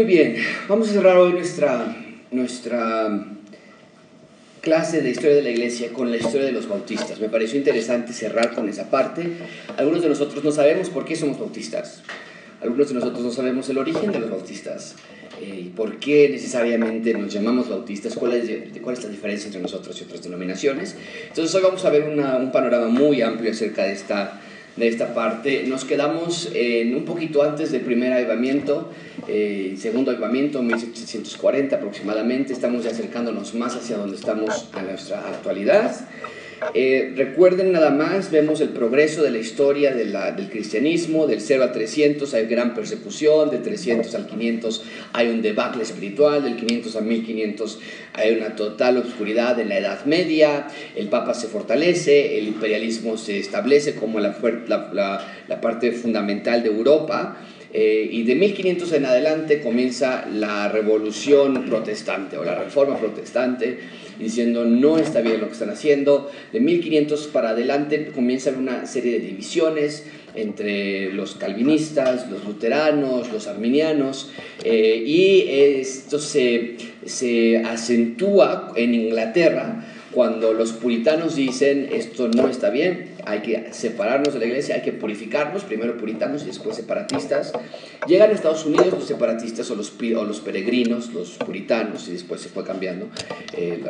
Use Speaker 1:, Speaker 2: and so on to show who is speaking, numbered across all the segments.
Speaker 1: Muy bien, vamos a cerrar hoy nuestra, nuestra clase de historia de la iglesia con la historia de los bautistas. Me pareció interesante cerrar con esa parte. Algunos de nosotros no sabemos por qué somos bautistas. Algunos de nosotros no sabemos el origen de los bautistas eh, y por qué necesariamente nos llamamos bautistas, cuál es, cuál es la diferencia entre nosotros y otras denominaciones. Entonces hoy vamos a ver un panorama muy amplio acerca de esta, de esta parte. Nos quedamos en un poquito antes del primer avivamiento, eh, segundo avivamiento, 1740 aproximadamente. Estamos acercándonos más hacia donde estamos a nuestra actualidad. Eh, recuerden nada más, vemos el progreso de la historia del cristianismo, del 0 al 300 hay gran persecución, de 300 al 500 hay un debacle espiritual, del 500 al 1500 hay una total oscuridad en la Edad Media, el Papa se fortalece, el imperialismo se establece como la, parte fundamental de Europa. Eh, y de 1500 en adelante comienza la revolución protestante o la reforma protestante diciendo no está bien lo que están haciendo. De 1500 para adelante comienza una serie de divisiones entre los calvinistas, los luteranos, los arminianos, eh, y esto se, se acentúa en Inglaterra cuando los puritanos dicen esto no está bien, hay que separarnos de la iglesia, hay que purificarnos, primero puritanos y después separatistas. Llegan a Estados Unidos los separatistas o los, o los peregrinos, los puritanos, y después se fue cambiando eh,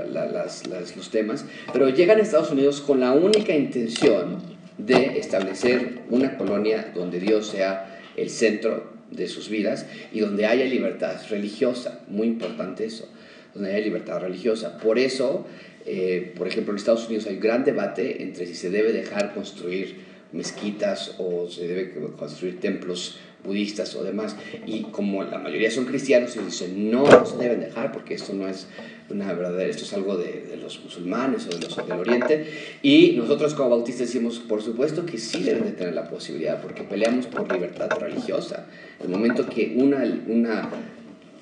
Speaker 1: los temas, pero llegan a Estados Unidos con la única intención de establecer una colonia donde Dios sea el centro de sus vidas y donde haya libertad religiosa, muy importante eso, donde haya libertad religiosa. Por eso eh, por ejemplo, en Estados Unidos hay un gran debate entre si se debe dejar construir mezquitas o se debe construir templos budistas o demás. Y como la mayoría son cristianos, ellos dicen, no, no se deben dejar porque esto no es una verdadera, esto es algo de, de los musulmanes o de los del Oriente. Y nosotros como bautistas decimos, por supuesto que sí deben de tener la posibilidad porque peleamos por libertad religiosa. El momento que una, una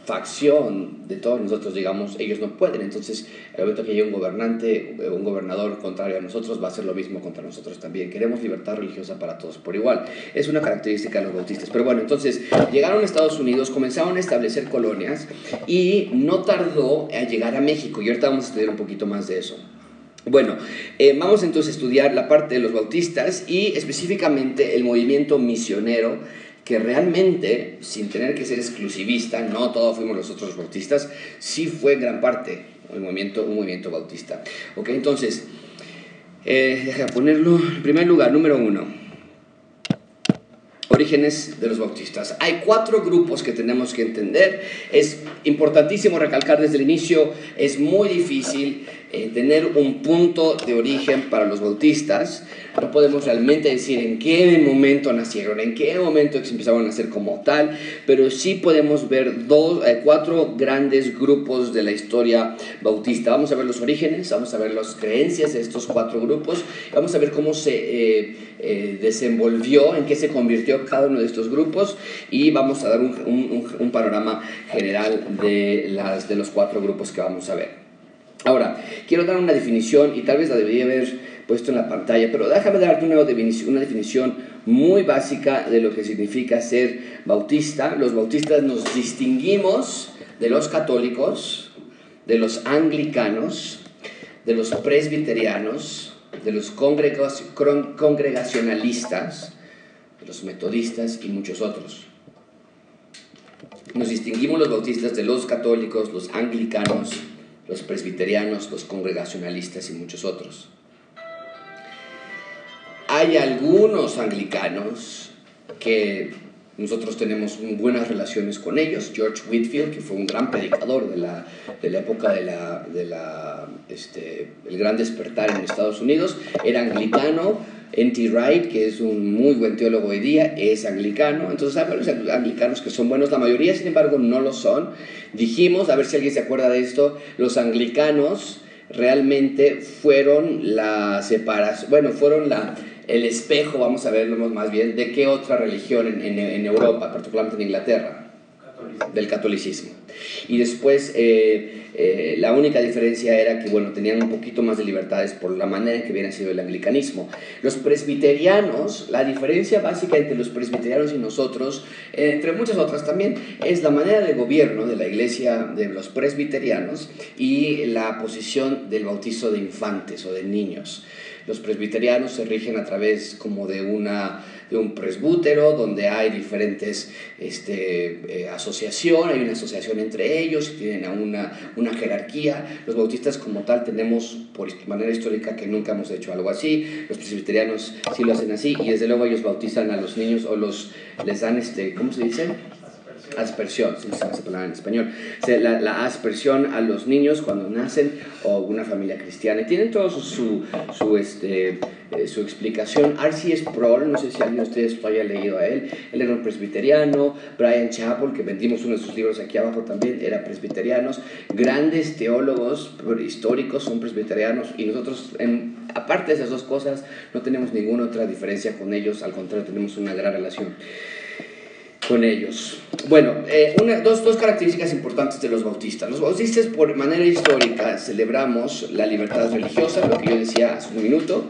Speaker 1: facción de todos nosotros, digamos, ellos no pueden. Entonces, el momento que haya un gobernante, eh, un gobernador contrario a nosotros, va a ser lo mismo contra nosotros también. Queremos libertad religiosa para todos por igual. Es una característica de los bautistas. Pero bueno, entonces, llegaron a Estados Unidos, comenzaron a establecer colonias y no tardó a llegar a México. Y ahorita vamos a estudiar un poquito más de eso. Bueno, eh, vamos entonces a estudiar la parte de los bautistas y específicamente el movimiento misionero que realmente, sin tener que ser exclusivista, no todos fuimos los otros bautistas, sí fue gran parte un movimiento, un movimiento bautista. Ok, entonces, eh, deja ponerlo en primer lugar, número uno. Orígenes de los bautistas. Hay cuatro grupos que tenemos que entender. Es importantísimo recalcar desde el inicio, es muy difícil eh, tener un punto de origen para los bautistas. No podemos realmente decir en qué momento nacieron, en qué momento empezaron a nacer como tal, pero sí podemos ver dos, eh, cuatro grandes grupos de la historia bautista. Vamos a ver los orígenes, vamos a ver las creencias de estos cuatro grupos, vamos a ver cómo se eh, desenvolvió, en qué se convirtió cada uno de estos grupos y vamos a dar un, un, un panorama general de, las, de los cuatro grupos que vamos a ver. Ahora, quiero dar una definición y tal vez la debería haber puesto en la pantalla, pero déjame darte una definición, una definición muy básica de lo que significa ser bautista. Los bautistas nos distinguimos de los católicos, de los anglicanos, de los presbiterianos, de los congregacionalistas, de los metodistas y muchos otros. Nos distinguimos los bautistas de los católicos, los anglicanos, los presbiterianos, los congregacionalistas y muchos otros. Hay algunos anglicanos que nosotros tenemos buenas relaciones con ellos. George Whitfield, que fue un gran predicador de la, de la época de la, de este, gran despertar en Estados Unidos, era anglicano N.T. Wright, que es un muy buen teólogo hoy día, es anglicano. Entonces hay varios anglicanos que son buenos, la mayoría sin embargo no lo son. Dijimos, a ver si alguien se acuerda de esto, los anglicanos realmente fueron la separación, bueno, fueron la, el espejo, vamos a verlo más bien, de qué otra religión en, en, en Europa, particularmente en Inglaterra, del catolicismo. Y después eh, eh, la única diferencia era que, bueno, tenían un poquito más de libertades por la manera en que hubiera sido el anglicanismo. Los presbiterianos, la diferencia básica entre los presbiterianos y nosotros, entre muchas otras también, es la manera de gobierno de la iglesia de los presbiterianos y la posición del bautizo de infantes o de niños. Los presbiterianos se rigen a través como de, una, de un presbútero donde hay diferentes este, eh, asociaciones, hay una asociación entre ellos, tienen una, una jerarquía. Los bautistas como tal tenemos por manera histórica que nunca hemos hecho algo así. Los presbiterianos sí lo hacen así y desde luego ellos bautizan a los niños o los les dan este, ¿cómo se dice? Aspersión, si se palabra en español, la, aspersión a los niños cuando nacen o una familia cristiana. Tienen todo su, su, este, eh, su explicación. Sproul, no sé si alguien de ustedes lo haya leído a él, él era un presbiteriano, Brian Chappell, que vendimos uno de sus libros aquí abajo también, era presbiterianos, grandes teólogos históricos son presbiterianos. Y nosotros, aparte de esas dos cosas, no tenemos ninguna otra diferencia con ellos, al contrario, tenemos una gran relación con ellos. Bueno, eh, dos, dos, características importantes de los bautistas. Los bautistas, por manera histórica, celebramos la libertad religiosa, lo que yo decía hace un minuto.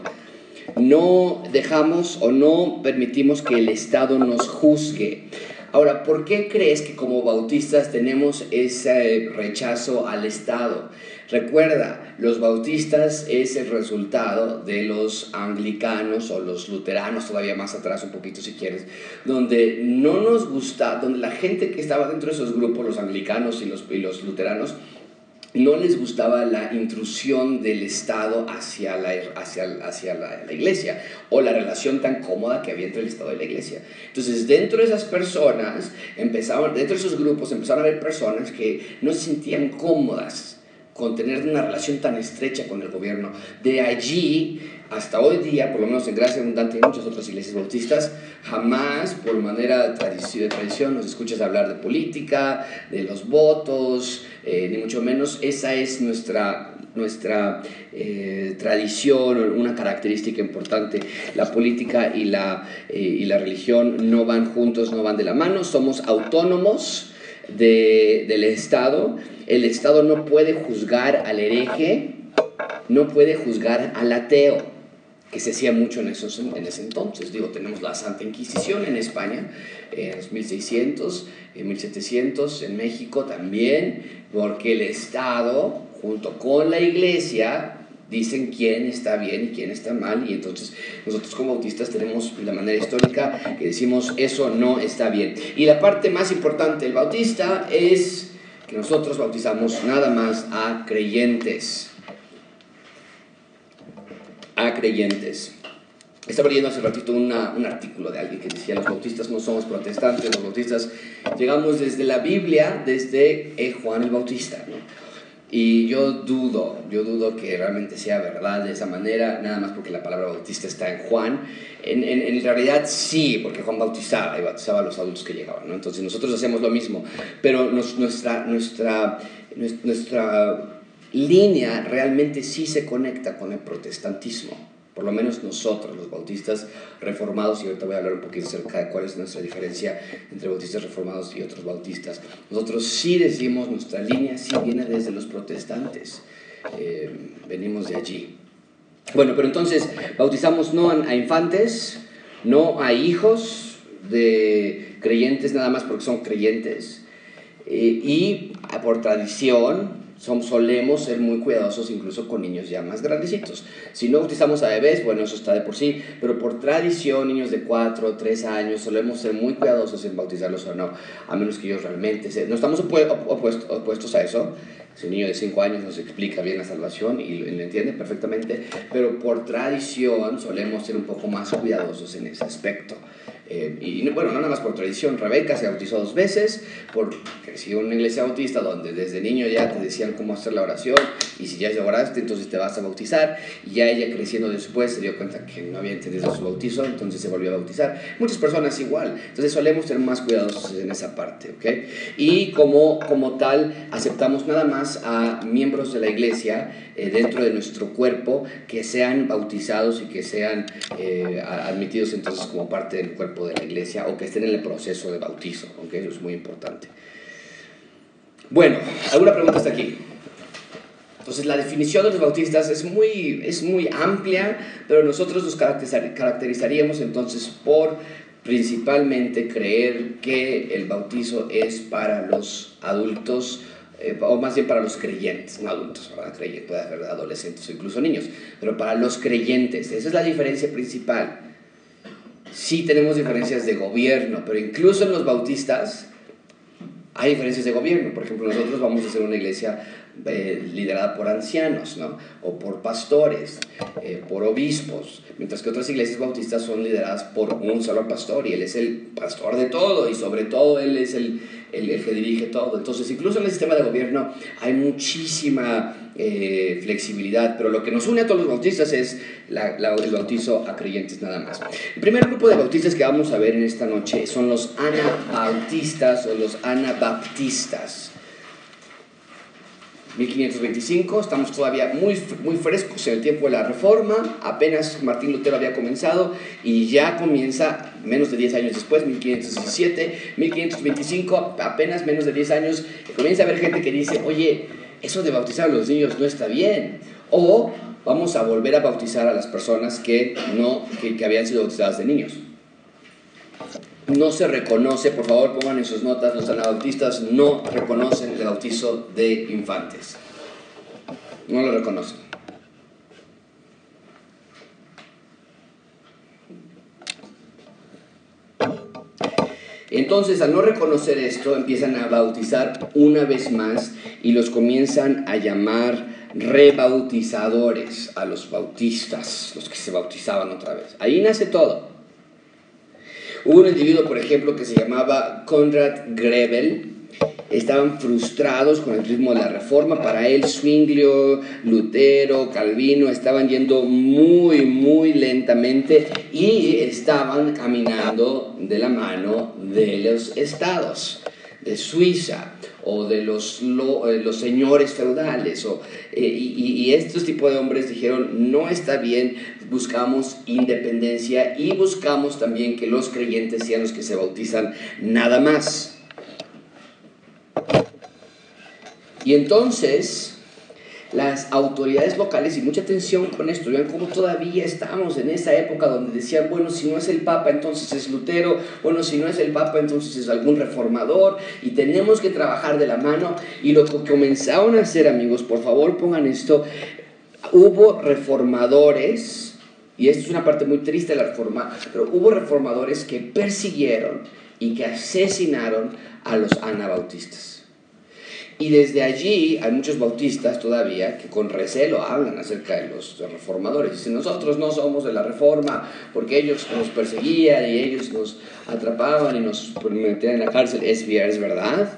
Speaker 1: No dejamos o no permitimos que el Estado nos juzgue. Ahora, ¿por qué crees que como bautistas tenemos ese rechazo al Estado? Recuerda, los bautistas es el resultado de los anglicanos o los luteranos, todavía más atrás un poquito si quieres, donde no nos gusta, donde la gente que estaba dentro de esos grupos, los anglicanos y los, luteranos, no les gustaba la intrusión del Estado hacia, la, hacia, la, iglesia o la relación tan cómoda que había entre el Estado y la iglesia. Entonces, dentro de esas personas, empezaban, dentro de esos grupos empezaron a haber personas que no se sentían cómodas con tener una relación tan estrecha con el gobierno. De allí hasta hoy día, por lo menos en Gracia Abundante y muchas otras iglesias bautistas, jamás por manera de tradición nos escuchas hablar de política, de los votos, eh, ni mucho menos. Esa es nuestra, nuestra eh, tradición, una característica importante. La política y la, eh, y la religión no van juntos, no van de la mano, somos autónomos de, del Estado el Estado no puede juzgar al hereje, no puede juzgar al ateo, que se hacía mucho en, esos, en ese entonces. Digo, tenemos la Santa Inquisición en España, en los 1600, en 1700, en México también, porque el Estado, junto con la Iglesia, dicen quién está bien y quién está mal y entonces nosotros como bautistas tenemos la manera histórica que decimos eso no está bien. Y la parte más importante del bautista es que nosotros bautizamos nada más a creyentes. A creyentes. Estaba leyendo hace ratito un artículo de alguien que decía, los bautistas no somos protestantes, los bautistas llegamos desde la Biblia, desde eh, Juan el Bautista. Y yo dudo, yo dudo que realmente sea verdad de esa manera, nada más porque la palabra bautista está en Juan. En, en, realidad sí, porque Juan bautizaba y bautizaba a los adultos que llegaban, ¿no? Entonces nosotros hacemos lo mismo, pero nuestra, nuestra, nuestra línea realmente sí se conecta con el protestantismo por lo menos nosotros, los bautistas reformados, y ahorita voy a hablar un poquito acerca de cuál es nuestra diferencia entre bautistas reformados y otros bautistas, nosotros sí decimos, nuestra línea sí viene desde los protestantes, eh, venimos de allí. Bueno, pero entonces bautizamos no a infantes, no a hijos de creyentes nada más porque son creyentes, eh, y por tradición solemos ser muy cuidadosos incluso con niños ya más grandecitos. Si no bautizamos a bebés, bueno, eso está de por sí, pero por tradición, niños de 4 o 3 años, solemos ser muy cuidadosos en bautizarlos o no, a menos que ellos realmente se... No estamos opuestos a eso. Si un niño de 5 años nos explica bien la salvación y lo entiende perfectamente, pero por tradición solemos ser un poco más cuidadosos en ese aspecto. Eh, y bueno, no nada más por tradición, Rebeca se bautizó dos veces, porque creció en una iglesia bautista donde desde niño ya te decían cómo hacer la oración, y si ya oraste, entonces te vas a bautizar, y ya ella creciendo después se dio cuenta que no había entendido su bautizo, entonces se volvió a bautizar. Muchas personas igual, entonces solemos ser más cuidadosos en esa parte, ¿ok? Y como, como tal, aceptamos nada más a miembros de la iglesia eh, dentro de nuestro cuerpo que sean bautizados y que sean eh, admitidos entonces como parte del cuerpo de la iglesia o que estén en el proceso de bautizo, aunque eso es muy importante. Bueno, ¿alguna pregunta hasta aquí? Entonces la definición de los bautistas es muy, es muy amplia, pero nosotros nos caracterizaríamos entonces por principalmente creer que el bautizo es para los adultos, eh, o más bien para los creyentes, no adultos, ¿verdad? Creyentes, puede haber adolescentes o incluso niños, pero para los creyentes, esa es la diferencia principal. Sí tenemos diferencias de gobierno, pero incluso en los bautistas hay diferencias de gobierno. Por ejemplo, nosotros vamos a ser una iglesia eh, liderada por ancianos, ¿no? O por pastores, eh, por obispos, mientras que otras iglesias bautistas son lideradas por un solo pastor y él es el pastor de todo y sobre todo él es el, el, que dirige todo. Entonces, incluso en el sistema de gobierno hay muchísima eh, flexibilidad, pero lo que nos une a todos los bautistas es el bautizo a creyentes nada más. El primer grupo de bautistas que vamos a ver en esta noche son los anabautistas o los anabaptistas. 1525, estamos todavía muy, muy frescos en el tiempo de la Reforma, apenas Martín Lutero había comenzado y ya comienza menos de 10 años después, 1517, 1525, apenas menos de 10 años, comienza a haber gente que dice, oye, eso de bautizar a los niños no está bien, o vamos a volver a bautizar a las personas que, no, que, que habían sido bautizadas de niños no se reconoce, por favor pongan en sus notas, los anabautistas no reconocen el bautizo de infantes. No lo reconocen. Entonces, al no reconocer esto, empiezan a bautizar una vez más y los comienzan a llamar rebautizadores a los bautistas, los que se bautizaban otra vez. Ahí nace todo. Hubo un individuo, por ejemplo, que se llamaba Conrad Grebel. Estaban frustrados con el ritmo de la reforma. Para él, Zwinglio, Lutero, Calvino estaban yendo muy, muy lentamente y estaban caminando de la mano de los estados de Suiza o de los, eh, los señores feudales. O, eh, y, y, estos tipos de hombres dijeron, no está bien, buscamos independencia y buscamos también que los creyentes sean los que se bautizan nada más. Y entonces las autoridades locales, y mucha atención con esto, vean cómo todavía estamos en esa época donde decían, bueno, si no es el Papa, entonces es Lutero, bueno, si no es el Papa, entonces es algún reformador, y tenemos que trabajar de la mano. Y lo que comenzaron a hacer, amigos, por favor pongan esto, hubo reformadores, y esto es una parte muy triste de la reforma, pero hubo reformadores que persiguieron y que asesinaron a los anabautistas. Y desde allí hay muchos bautistas todavía que con recelo hablan acerca de los reformadores. Dicen, nosotros no somos de la reforma porque ellos nos perseguían y ellos nos atrapaban y nos metían en la cárcel. Es, verdad,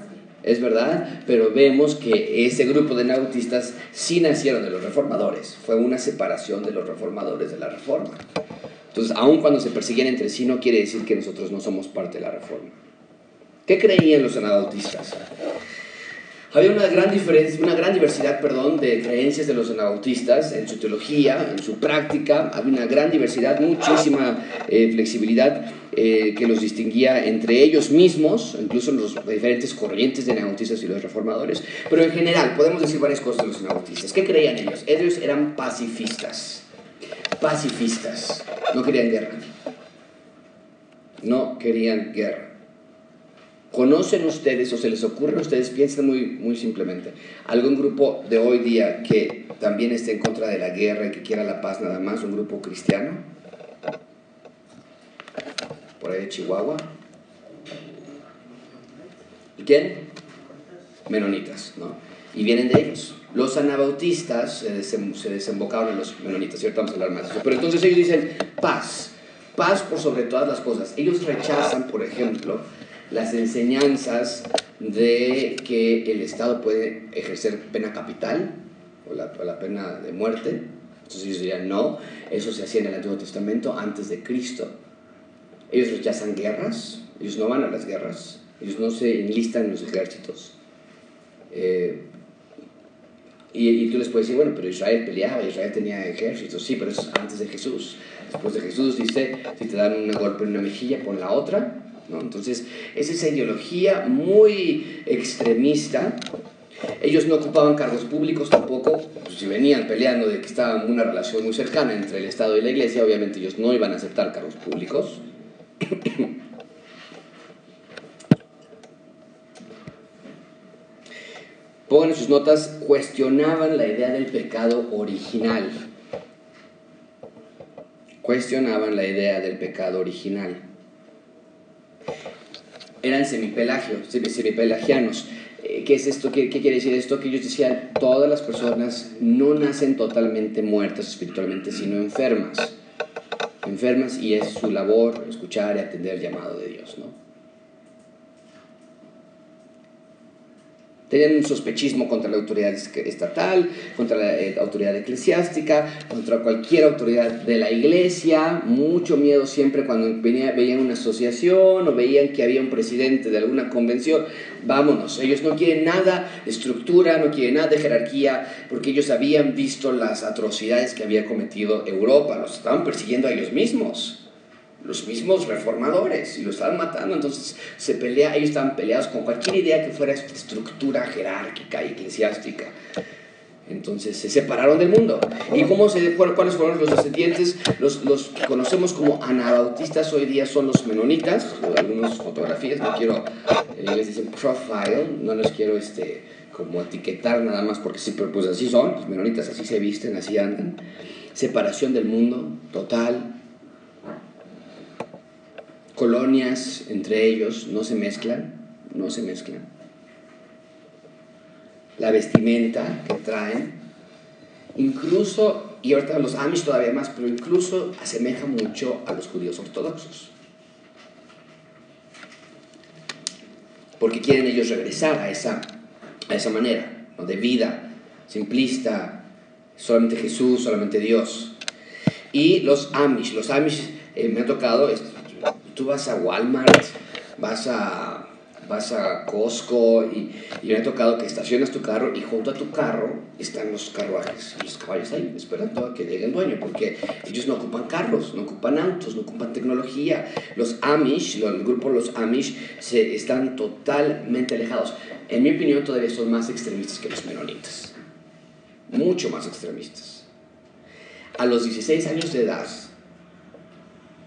Speaker 1: es verdad, pero vemos que ese grupo de nautistas sí nacieron de los reformadores. Fue una separación de los reformadores de la reforma. Entonces, aun cuando se persiguen entre sí, no quiere decir que nosotros no somos parte de la reforma. ¿Qué creían los anabautistas? Había una gran, diferencia, una gran diversidad perdón, de creencias de los anabautistas en su teología, en su práctica. Había una gran diversidad, muchísima eh, flexibilidad eh, que los distinguía entre ellos mismos, incluso los diferentes corrientes de anabautistas y los reformadores. Pero en general, podemos decir varias cosas de los anabautistas. ¿Qué creían ellos? Ellos eran pacifistas. Pacifistas. No querían guerra. No querían guerra. ¿Conocen ustedes o se les ocurre a ustedes, piensen muy, muy simplemente, algún grupo de hoy día que también esté en contra de la guerra y que quiera la paz nada más, un grupo cristiano? Por ahí de Chihuahua. ¿Y quién? Menonitas, ¿no? Y vienen de ellos. Los anabautistas se, desembocaron en los menonitas, ¿cierto? Vamos a hablar más de eso. Pero entonces ellos dicen paz, paz por sobre todas las cosas. Ellos rechazan, por ejemplo, las enseñanzas de que el Estado puede ejercer pena capital o la, pena de muerte. Entonces ellos dirían, no, eso se hacía en el Antiguo Testamento antes de Cristo. Ellos rechazan guerras, ellos no van a las guerras, ellos no se enlistan en los ejércitos. Eh, y, y, tú les puedes decir, bueno, pero Israel peleaba, Israel tenía ejércitos, sí, pero eso es antes de Jesús. Después de Jesús dice, si te dan un golpe en una mejilla, pon la otra ¿no? Entonces, es esa ideología muy extremista. Ellos no ocupaban cargos públicos tampoco, pues, si venían peleando de que estaba una relación muy cercana entre el Estado y la Iglesia, obviamente ellos no iban a aceptar cargos públicos. Pongan en sus notas, cuestionaban la idea del pecado original. Cuestionaban la idea del pecado original. Eran semipelagios, semipelagianos. Eh, ¿Qué es esto? ¿Qué, ¿Qué, quiere decir esto? Que ellos decían, todas las personas no nacen totalmente muertas espiritualmente, sino enfermas. Enfermas y es su labor escuchar y atender el llamado de Dios, ¿no? Tenían un sospechismo contra la autoridad estatal, contra la eh, autoridad eclesiástica, contra cualquier autoridad de la iglesia. Mucho miedo siempre cuando venía, veían una asociación o veían que había un presidente de alguna convención. Vámonos, ellos no quieren nada de estructura, no quieren nada de jerarquía, porque ellos habían visto las atrocidades que había cometido Europa, los estaban persiguiendo a ellos mismos los mismos reformadores y lo estaban matando. Entonces se pelea, ellos estaban peleados con cualquier idea que fuera estructura jerárquica y eclesiástica. Entonces se separaron del mundo. ¿Y cómo se, cuáles fueron los descendientes? Los, los que conocemos como anabautistas hoy día son los menonitas, algunas fotografías, no quiero, en inglés dicen profile, no los quiero este, como etiquetar nada más porque pero pues así son, los menonitas así se visten, así andan. Separación del mundo, total, colonias entre ellos no se mezclan, no se mezclan. La vestimenta que traen, incluso, y ahorita los Amish todavía más, pero incluso asemeja mucho a los judíos ortodoxos. Porque quieren ellos regresar a esa, a esa manera de vida simplista, solamente Jesús, solamente Dios. Y los Amish, los Amish eh, me ha tocado, tú vas a Walmart, vas a, vas a Costco y, me ha tocado que estacionas tu carro y junto a tu carro están los carruajes y los caballos ahí esperando a que llegue el dueño porque ellos no ocupan carros, no ocupan autos, no ocupan tecnología. Los Amish, el grupo Los Amish, se, están totalmente alejados. En mi opinión todavía son más extremistas que los menonitas. Mucho más extremistas. A los 16 años de edad,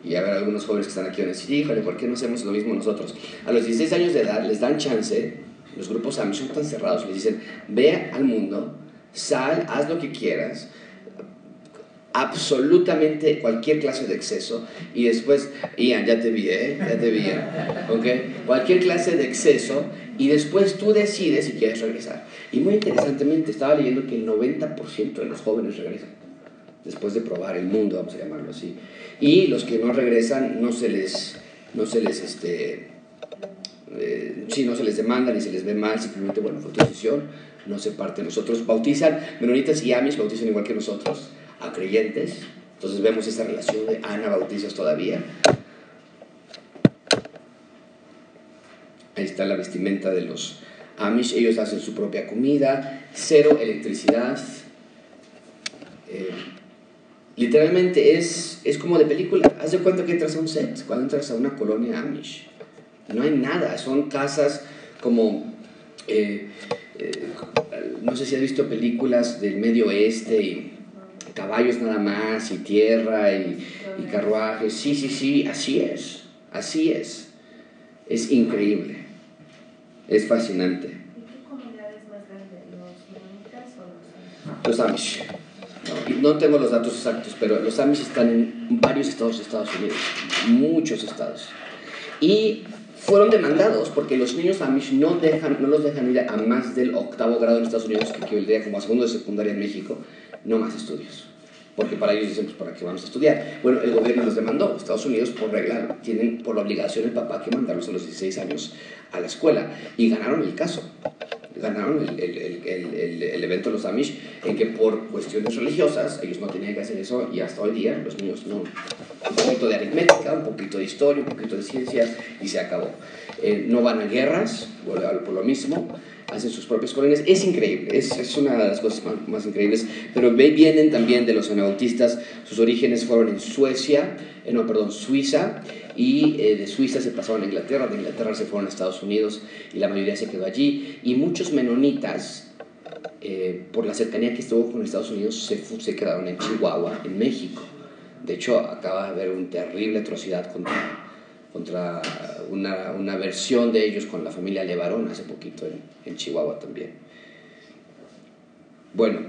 Speaker 1: y a ver algunos jóvenes que están aquí van a decir, híjole, ¿por qué no hacemos lo mismo nosotros? A los 16 años de edad les dan chance, los grupos AMI son tan cerrados, les dicen, ve al mundo, sal, haz lo que quieras, absolutamente cualquier clase de exceso y después, Ian, ya te vi, ¿eh? Ya te vi, ¿eh? ¿ok? Cualquier clase de exceso y después tú decides si quieres regresar. Y muy interesantemente estaba leyendo que el 90% de los jóvenes regresan después de probar el mundo, vamos a llamarlo así. Y los que no regresan no se les, no se les, este, eh, no se les demanda ni se les ve mal, simplemente, bueno, fue tu no se parte. Nosotros bautizan, menonitas y amis bautizan igual que nosotros, a creyentes. Entonces vemos esta relación de Ana bautizas todavía. Ahí está la vestimenta de los Amish, ellos hacen su propia comida, cero electricidad. Eh, Literalmente es, es como de película. Haz de cuenta que entras a un set, cuando entras a una colonia Amish. No hay nada, son casas como... Eh, eh, no sé si has visto películas del medio oeste y caballos nada más y tierra y, y carruajes. Sí, sí, sí, así es. Así es. Es increíble. Es fascinante. ¿Y
Speaker 2: qué comunidades más grandes? ¿Los
Speaker 1: o los Los Amish. No, tengo los datos exactos, pero los Amish están en varios estados de Estados Unidos, muchos estados. Y fueron demandados porque los niños Amish no, dejan, no los dejan ir a más del octavo grado en Estados Unidos, que equivaldría como a segundo de secundaria en México, no más estudios. Porque para ellos dicen, pues, ¿para qué vamos a estudiar? Bueno, el gobierno los demandó. Estados Unidos, por regla, tienen por la obligación el papá que mandarlos a los 16 años a la escuela. Y ganaron el caso ganaron el, el, el, el, evento los Amish, en que por cuestiones religiosas ellos no tenían que hacer eso y hasta hoy día los niños no. Un poquito de aritmética, un poquito de historia, un poquito de ciencias y se acabó. Eh, no van a guerras por lo mismo. Hacen sus propias colonias. Es increíble, es, es una de las cosas más, increíbles. Pero vienen también de los anabautistas, sus orígenes fueron en Suecia, eh, no, perdón, Suiza, y eh, de Suiza se pasaron a Inglaterra, de Inglaterra se fueron a Estados Unidos y la mayoría se quedó allí. Y muchos menonitas, eh, por la cercanía que estuvo con Estados Unidos, se, se quedaron en Chihuahua, en México. De hecho, acaba de haber una terrible atrocidad contra contra una, una, versión de ellos con la familia Levarón hace poquito en, en Chihuahua también. Bueno,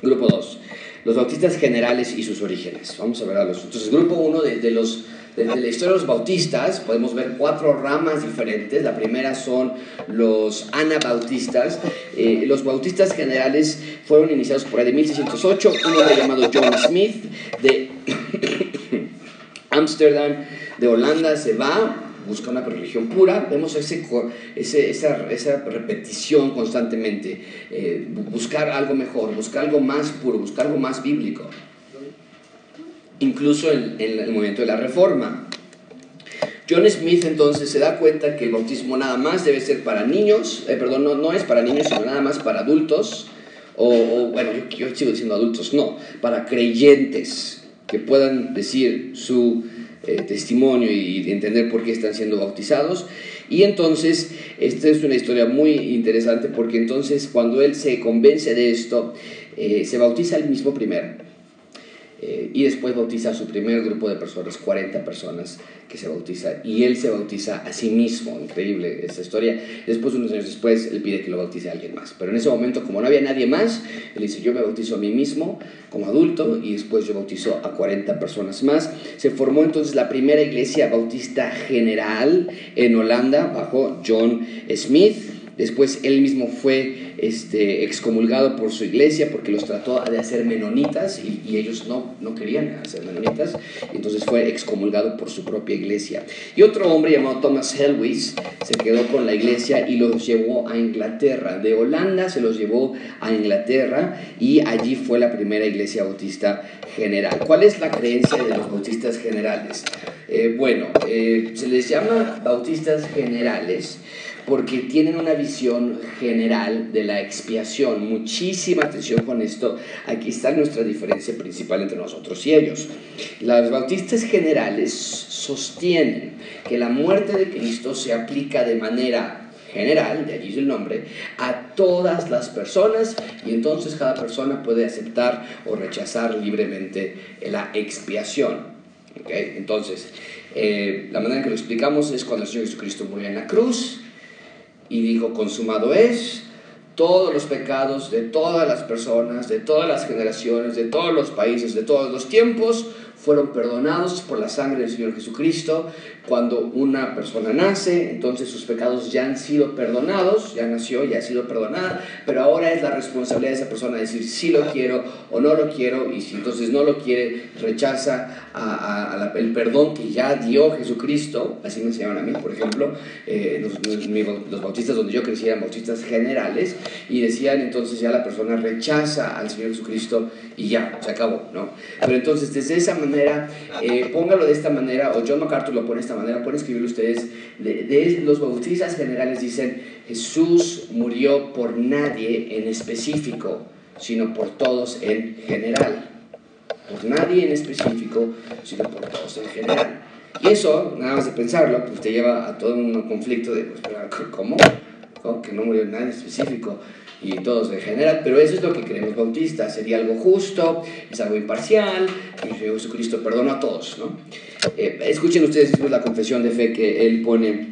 Speaker 1: grupo 2, los bautistas generales y sus orígenes. Vamos a ver a los... Entonces, grupo 1 de, los... De, la historia de los bautistas podemos ver cuatro ramas diferentes. La primera son los anabautistas. Eh, los bautistas generales fueron iniciados por ahí de 1608. Un hombre llamado John Smith de Ámsterdam de Holanda se va, busca una religión pura, vemos ese, esa, esa, repetición constantemente, eh, buscar algo mejor, buscar algo más puro, buscar algo más bíblico, incluso en, el movimiento de la reforma. John Smith entonces se da cuenta que el bautismo nada más debe ser para niños, eh, perdón, no, no, es para niños, sino nada más para adultos, o, bueno, yo, yo sigo diciendo adultos, no, para creyentes que puedan decir su eh, testimonio y entender por qué están siendo bautizados. Y entonces, esta es una historia muy interesante porque entonces cuando él se convence de esto, eh, se bautiza él mismo primero. Y después bautiza a su primer grupo de personas, 40 personas que se bautiza, y él se bautiza a sí mismo, increíble esta historia. Después, unos años después, él pide que lo bautice a alguien más, pero en ese momento, como no había nadie más, él dice, yo me bautizo a mí mismo como adulto, y después yo bautizo a 40 personas más. Se formó entonces la primera iglesia bautista general en Holanda, bajo John Smith, Después él mismo fue este, excomulgado por su iglesia porque los trató de hacer menonitas y, ellos no, no querían hacer menonitas. Entonces fue excomulgado por su propia iglesia. Y otro hombre llamado Thomas Helwys se quedó con la iglesia y los llevó a Inglaterra. De Holanda se los llevó a Inglaterra y allí fue la primera iglesia bautista general. ¿Cuál es la creencia de los bautistas generales? Eh, bueno, eh, se les llama bautistas generales porque tienen una visión general de la expiación. Muchísima atención con esto. Aquí está nuestra diferencia principal entre nosotros y ellos. Los bautistas generales sostienen que la muerte de Cristo se aplica de manera general, de allí el nombre, a todas las personas y entonces cada persona puede aceptar o rechazar libremente la expiación. ¿Okay? Entonces, eh, la manera en que lo explicamos es cuando el Señor Jesucristo murió en la cruz, y dijo, consumado es, todos los pecados de todas las personas, de todas las generaciones, de todos los países, de todos los tiempos, fueron perdonados por la sangre del Señor Jesucristo. Cuando una persona nace, entonces sus pecados ya han sido perdonados, ya nació, ya ha sido perdonada, pero ahora es la responsabilidad de esa persona decir si lo quiero o no lo quiero, y si entonces no lo quiere, rechaza a, el perdón que ya dio Jesucristo, así me enseñaban a mí, por ejemplo, eh, los, los, bautistas donde yo crecí eran bautistas generales, y decían entonces ya la persona rechaza al Señor Jesucristo y ya, se acabó, ¿no? Pero entonces desde esa manera, eh, póngalo de esta manera, o John MacArthur lo pone de esta manera, pueden escribirlo ustedes, de, los bautistas generales dicen, Jesús murió por nadie en específico, sino por todos en general. Por nadie en específico, sino por todos en general. Y eso, nada más de pensarlo, pues te lleva a todo un conflicto de, pues, ¿cómo? ¿Cómo? Que no murió nadie en específico y todos en general, pero eso es lo que creemos bautistas, sería algo justo, es algo imparcial, y Jesucristo perdona a todos. ¿no? Eh, escuchen ustedes la confesión de fe que él pone.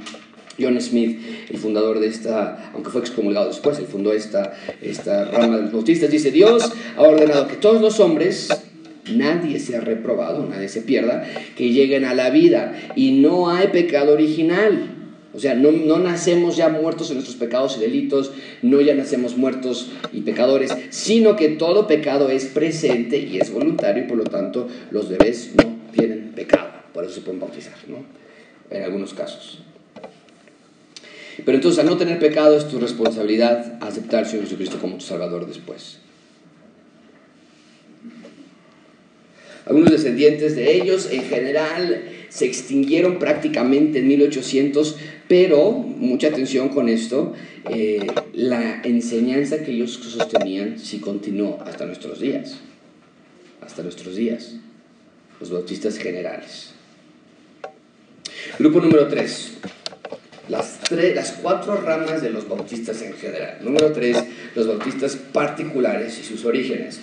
Speaker 1: John Smith, el fundador de esta, aunque fue excomulgado después, él fundó esta, esta rama de los bautistas, dice, Dios ha ordenado que todos los hombres, nadie sea reprobado, nadie se pierda, que lleguen a la vida y no hay pecado original o sea, no, no, nacemos ya muertos en nuestros pecados y delitos, no ya nacemos muertos y pecadores, sino que todo pecado es presente y es voluntario y por lo tanto los bebés no tienen pecado. Por eso se pueden bautizar, ¿no? En algunos casos. Pero entonces al no tener pecado es tu responsabilidad aceptar al Señor Jesucristo como tu Salvador después. Algunos descendientes de ellos en general se extinguieron prácticamente en 1800, pero mucha atención con esto. Eh, la enseñanza que ellos sostenían sí continuó hasta nuestros días. Hasta nuestros días. Los bautistas generales. Grupo número 3. Las, las cuatro ramas de los bautistas en general. Número 3. Los bautistas particulares y sus orígenes.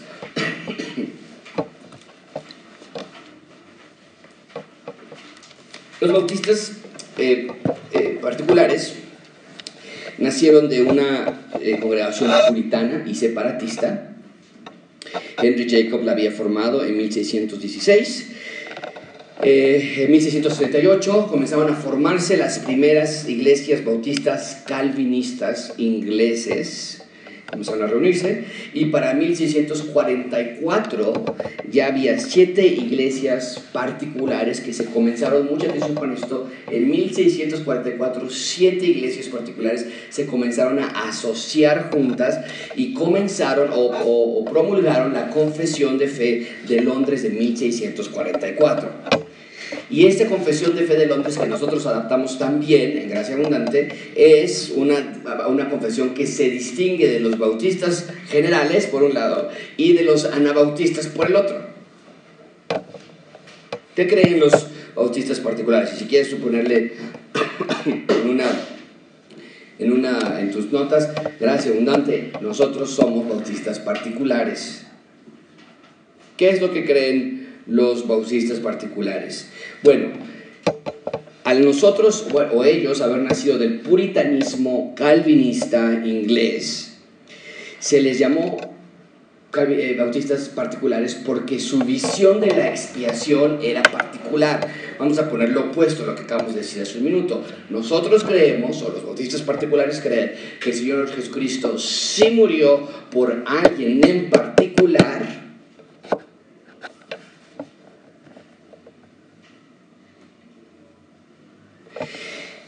Speaker 1: Los bautistas eh, eh, particulares nacieron de una eh, congregación puritana y separatista. Henry Jacob la había formado en 1616. en 1638 comenzaron a formarse las primeras iglesias bautistas calvinistas ingleses comenzaron a reunirse. Y para 1644 ya había siete iglesias particulares que se comenzaron, mucha atención con esto, en 1644 siete iglesias particulares se comenzaron a asociar juntas y comenzaron o, o promulgaron la confesión de fe de Londres de 1644. Y esta confesión de fe de Londres que nosotros adaptamos también en Gracia Abundante es una, una confesión que se distingue de los bautistas generales por un lado y de los anabautistas por el otro. ¿Qué creen los bautistas particulares? Si quieres suponerle en una en, una, en tus notas, gracia abundante, nosotros somos bautistas particulares. ¿Qué es lo que creen los bautistas particulares? Bueno, al nosotros o ellos haber nacido del puritanismo calvinista inglés, se les llamó eh, bautistas particulares porque su visión de la expiación era particular. Vamos a poner lo opuesto a lo que acabamos de decir hace un minuto. Nosotros creemos, o los bautistas particulares creen, que el Señor Jesucristo sí murió por alguien en particular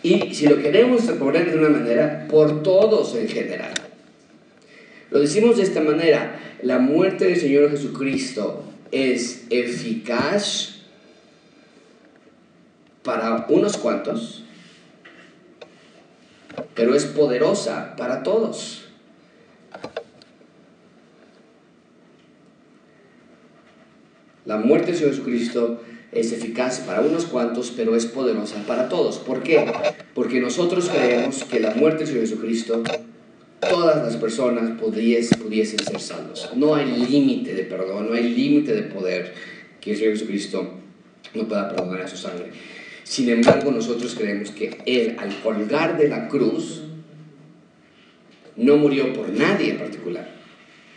Speaker 1: Y si lo queremos poner de una manera, por todos en general. Lo decimos de esta manera, la muerte del Señor Jesucristo es eficaz para unos cuantos, pero es poderosa para todos. La muerte Señor Jesucristo es eficaz para unos cuantos, pero es poderosa para todos. ¿Por qué? Porque nosotros creemos que la muerte de Jesucristo, todas las personas pudiesen, pudiesen ser salvos. No hay límite de perdón, no hay límite de poder que el Señor Jesucristo no pueda perdonar a su sangre. Sin embargo, nosotros creemos que Él, al colgar de la cruz, no murió por nadie en particular,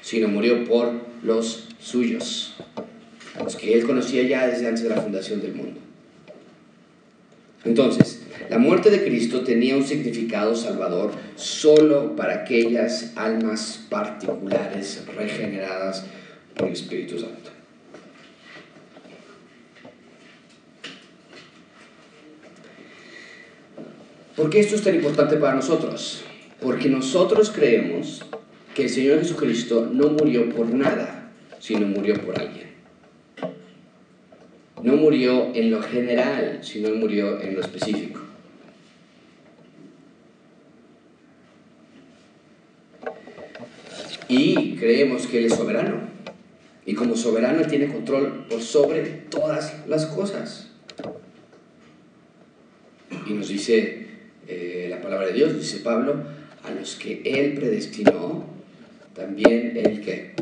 Speaker 1: sino murió por los suyos a los que él conocía ya desde antes de la fundación del mundo. Entonces, la muerte de Cristo tenía un significado salvador solo para aquellas almas particulares regeneradas por el Espíritu Santo. ¿Por qué esto es tan importante para nosotros? Porque nosotros creemos que el Señor Jesucristo no murió por nada, sino murió por alguien no murió en lo general, sino murió en lo específico. Y creemos que Él es soberano. Y como soberano tiene control sobre todas las cosas. Y nos dice eh, la palabra de Dios, dice Pablo, a los que Él predestinó, también Él que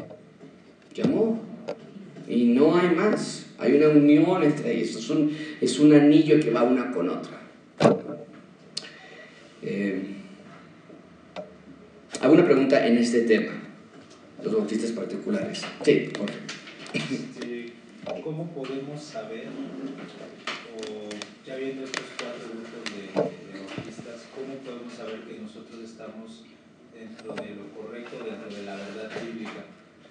Speaker 1: llamó. Y no hay más. Hay una unión entre ellos. Es un, es un anillo que va una con otra. Eh, ¿Alguna pregunta en este tema? Los bautistas particulares. Sí, Jorge.
Speaker 3: Este, ¿Cómo podemos saber, o ya viendo estos cuatro grupos de, de bautistas, cómo podemos saber que nosotros estamos dentro de lo correcto, dentro de la verdad bíblica?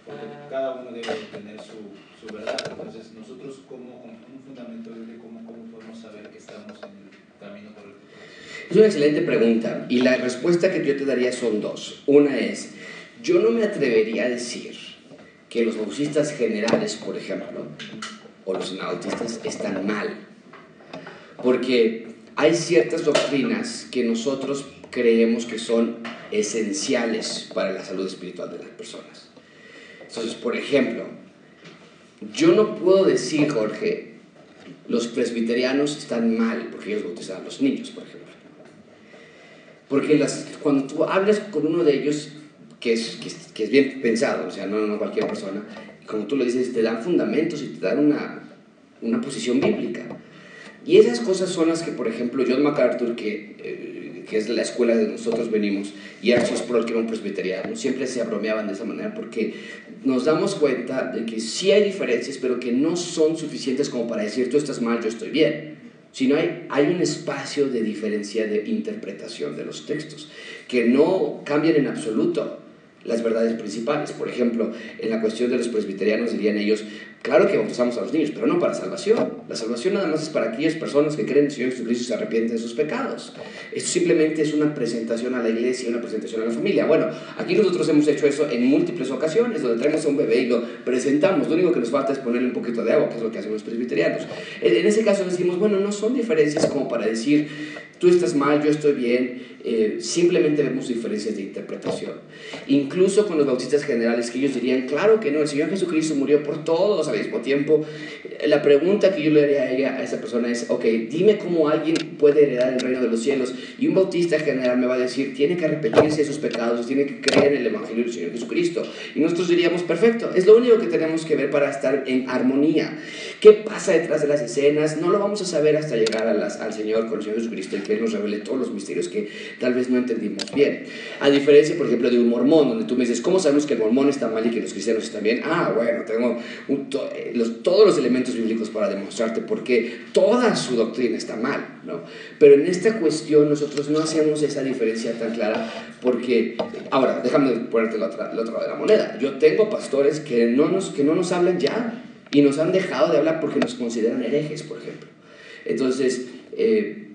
Speaker 3: Porque cada uno debe tener su, su verdad. Entonces, nosotros como un fundamento de cómo, cómo podemos saber que estamos en el camino correcto.
Speaker 1: Es una excelente pregunta y la respuesta que yo te daría son dos. Una es, yo no me atrevería a decir que los bautistas generales, por ejemplo, o los nautistas están mal, porque hay ciertas doctrinas que nosotros creemos que son esenciales para la salud espiritual de las personas. Entonces, por ejemplo, yo no puedo decir, Jorge, los presbiterianos están mal porque ellos bautizan a los niños, por ejemplo. Porque cuando tú hablas con uno de ellos, que es, que bien pensado, o sea, no, no cualquier persona, como tú lo dices, te dan fundamentos y te dan una, una posición bíblica. Y esas cosas son las que, por ejemplo, John MacArthur, que, eh, que es la escuela de nosotros venimos, y Archie Sproul, que era un presbiteriano, siempre se abromeaban de esa manera porque nos damos cuenta de que sí hay diferencias, pero que no son suficientes como para decir tú estás mal, yo estoy bien. Sino hay, hay un espacio de diferencia de interpretación de los textos, que no cambian en absoluto las verdades principales. Por ejemplo, en la cuestión de los presbiterianos dirían ellos, claro que bautizamos a los niños, pero no para salvación. La salvación nada más es para aquellas personas que creen en el Señor Jesucristo y se arrepienten de sus pecados. Esto simplemente es una presentación a la iglesia, una presentación a la familia. Bueno, aquí nosotros hemos hecho eso en múltiples ocasiones, donde traemos a un bebé y lo presentamos. Lo único que nos falta es ponerle un poquito de agua, que es lo que hacen los presbiterianos. En ese caso decimos, bueno, no son diferencias como para decir, tú estás mal, yo estoy bien eh, simplemente vemos diferencias de interpretación. Incluso con los bautistas generales, que ellos dirían, claro que no, el Señor Jesucristo murió por todos al mismo tiempo. La pregunta que yo le haría a, ella, a esa persona es, ok, dime cómo alguien puede heredar el reino de los cielos. Y un bautista general me va a decir, tiene que arrepentirse de sus pecados, tiene que creer en el Evangelio del Señor Jesucristo. Y nosotros diríamos, perfecto, es lo único que tenemos que ver para estar en armonía. ¿Qué pasa detrás de las escenas? No lo vamos a saber hasta llegar a las, al Señor con el Señor Jesucristo y que nos revele todos los misterios que tal vez no entendimos bien. A diferencia, por ejemplo, de un mormón, donde tú me dices, ¿cómo sabemos que el mormón está mal y que los cristianos están bien? Ah, bueno, tengo eh, todos los elementos bíblicos para demostrarte por qué toda su doctrina está mal, ¿no? Pero en esta cuestión nosotros no hacemos esa diferencia tan clara porque, ahora, déjame ponerte la otra, la de la moneda. Yo tengo pastores que no, nos, que no nos hablan ya y nos han dejado de hablar porque nos consideran herejes, por ejemplo. Entonces, eh,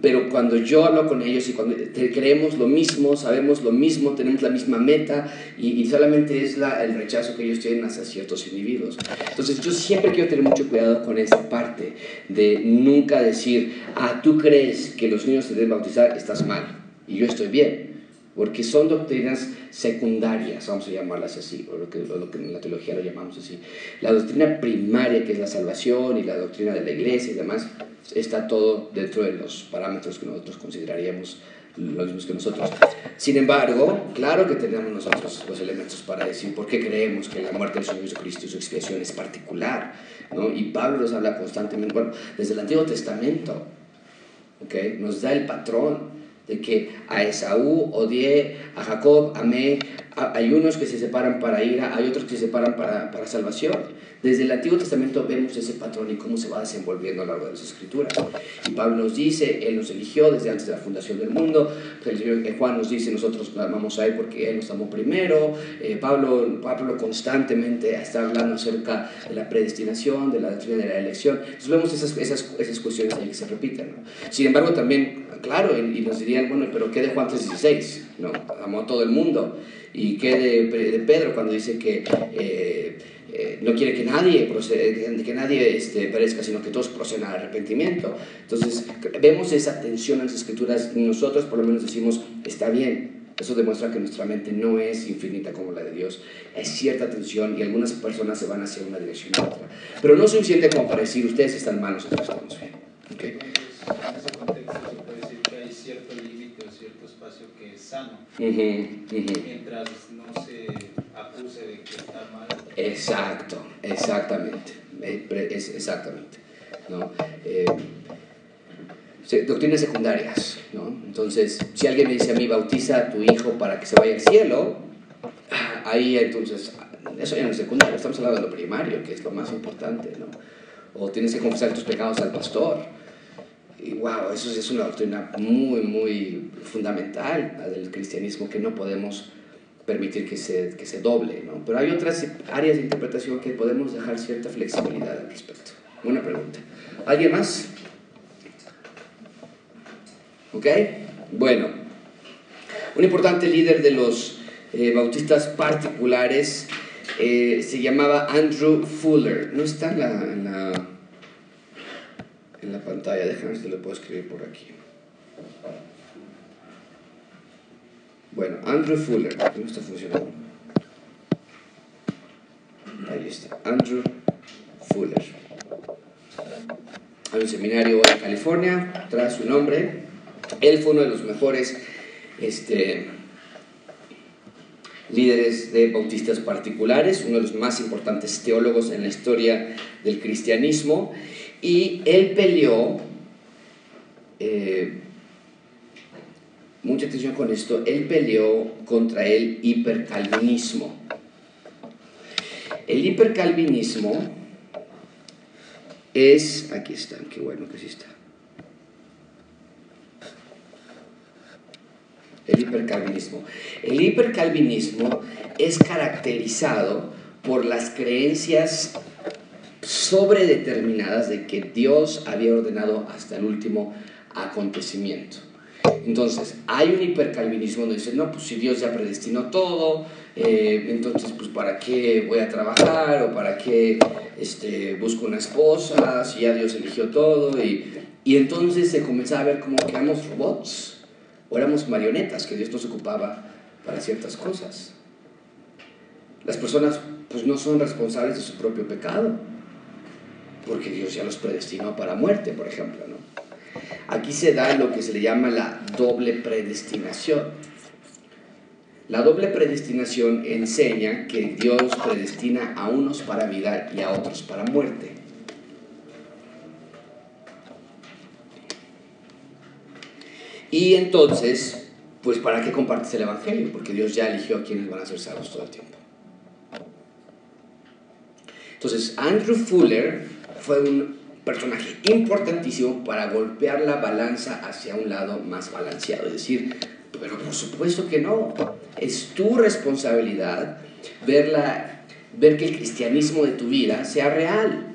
Speaker 1: pero cuando yo hablo con ellos y cuando creemos lo mismo, sabemos lo mismo, tenemos la misma meta y, solamente es la, el rechazo que ellos tienen hacia ciertos individuos. Entonces yo siempre quiero tener mucho cuidado con esta parte de nunca decir, ah, tú crees que los niños se deben bautizar, estás mal y yo estoy bien porque son doctrinas secundarias, vamos a llamarlas así, o lo que, lo que, en la teología lo llamamos así. La doctrina primaria, que es la salvación y la doctrina de la iglesia y demás, está todo dentro de los parámetros que nosotros consideraríamos los mismos que nosotros. Sin embargo, claro que tenemos nosotros los elementos para decir por qué creemos que la muerte del Señor Jesucristo y su expiación es particular. ¿no? Y Pablo nos habla constantemente, bueno, desde el Antiguo Testamento, ¿okay? nos da el patrón de que a Esaú odié, a Jacob amé, hay unos que se separan para ira, hay otros que se separan para, para, salvación. Desde el Antiguo Testamento vemos ese patrón y cómo se va desenvolviendo a lo largo de las Escrituras. Y Pablo nos dice, Él nos eligió desde antes de la fundación del mundo. El eh, Juan nos dice, nosotros amamos a Él porque Él nos amó primero. Eh, Pablo, Pablo constantemente está hablando acerca de la predestinación, de la doctrina de la elección. Entonces vemos esas, esas, esas cuestiones ahí que se repiten. Sin embargo, también, claro, y, nos dirían, bueno, pero ¿qué de Juan 3.16? No, amó a todo el mundo. ¿Y qué de, Pedro cuando dice que eh, eh, no quiere que nadie, que nadie este, perezca, sino que todos procedan al arrepentimiento? Entonces, vemos esa tensión en las escrituras y nosotros por lo menos decimos, está bien, eso demuestra que nuestra mente no es infinita como la de Dios. Hay cierta tensión y algunas personas se van hacia una dirección u otra. Pero no es suficiente como para decir, ustedes están malos, nosotros estamos bien. ¿Okay?
Speaker 3: Sano, mientras no se acuse de que está mal.
Speaker 1: Exacto, exactamente, eh, es, exactamente. ¿no? Eh, doctrinas secundarias, ¿no? Entonces, si alguien me dice a mí, bautiza a tu hijo para que se vaya al cielo, ahí entonces, eso ya no es secundario, estamos hablando de lo primario, que es lo más importante, ¿no? O tienes que confesar tus pecados al pastor y wow, eso es una doctrina muy, muy fundamental del cristianismo que no podemos permitir que se, que se doble, ¿no? Pero hay otras áreas de interpretación que podemos dejar cierta flexibilidad al respecto. Buena pregunta. ¿Alguien más? ¿Ok? Bueno, un importante líder de los eh, bautistas particulares eh, se llamaba Andrew Fuller. No está en la en la pantalla. Déjame si lo puedo escribir por aquí. Bueno, Andrew Fuller, no está funcionando. Ahí está, Andrew Fuller. Hay un seminario en California, trae su nombre. Él fue uno de los mejores este, líderes de bautistas particulares, uno de los más importantes teólogos en la historia del cristianismo, y él peleó, eh, mucha atención con esto, él peleó contra el hipercalvinismo. El hipercalvinismo es, aquí está, qué bueno que sí está. El hipercalvinismo. El hipercalvinismo es caracterizado por las creencias sobredeterminadas de que Dios había ordenado hasta el último acontecimiento. Entonces, hay un hipercalvinismo donde dice, no, pues si Dios ya predestinó todo, eh, entonces, pues ¿para qué voy a trabajar o para qué este, busco una esposa si ya Dios eligió todo? Y, y entonces se comenzaba a ver como que éramos robots o éramos marionetas, que Dios nos ocupaba para ciertas cosas. Las personas pues no son responsables de su propio pecado, porque Dios ya los predestinó para muerte, por ejemplo. ¿no? Aquí se da lo que se le llama la doble predestinación. La doble predestinación enseña que Dios predestina a unos para vida y a otros para muerte. Y entonces, pues ¿para qué compartes el Evangelio? Porque Dios ya eligió a quienes van a ser salvos todo el tiempo. Entonces, Andrew Fuller fue un personaje importantísimo para golpear la balanza hacia un lado más balanceado. Es decir, pero por supuesto que no. Es tu responsabilidad ver, ver que el cristianismo de tu vida sea real.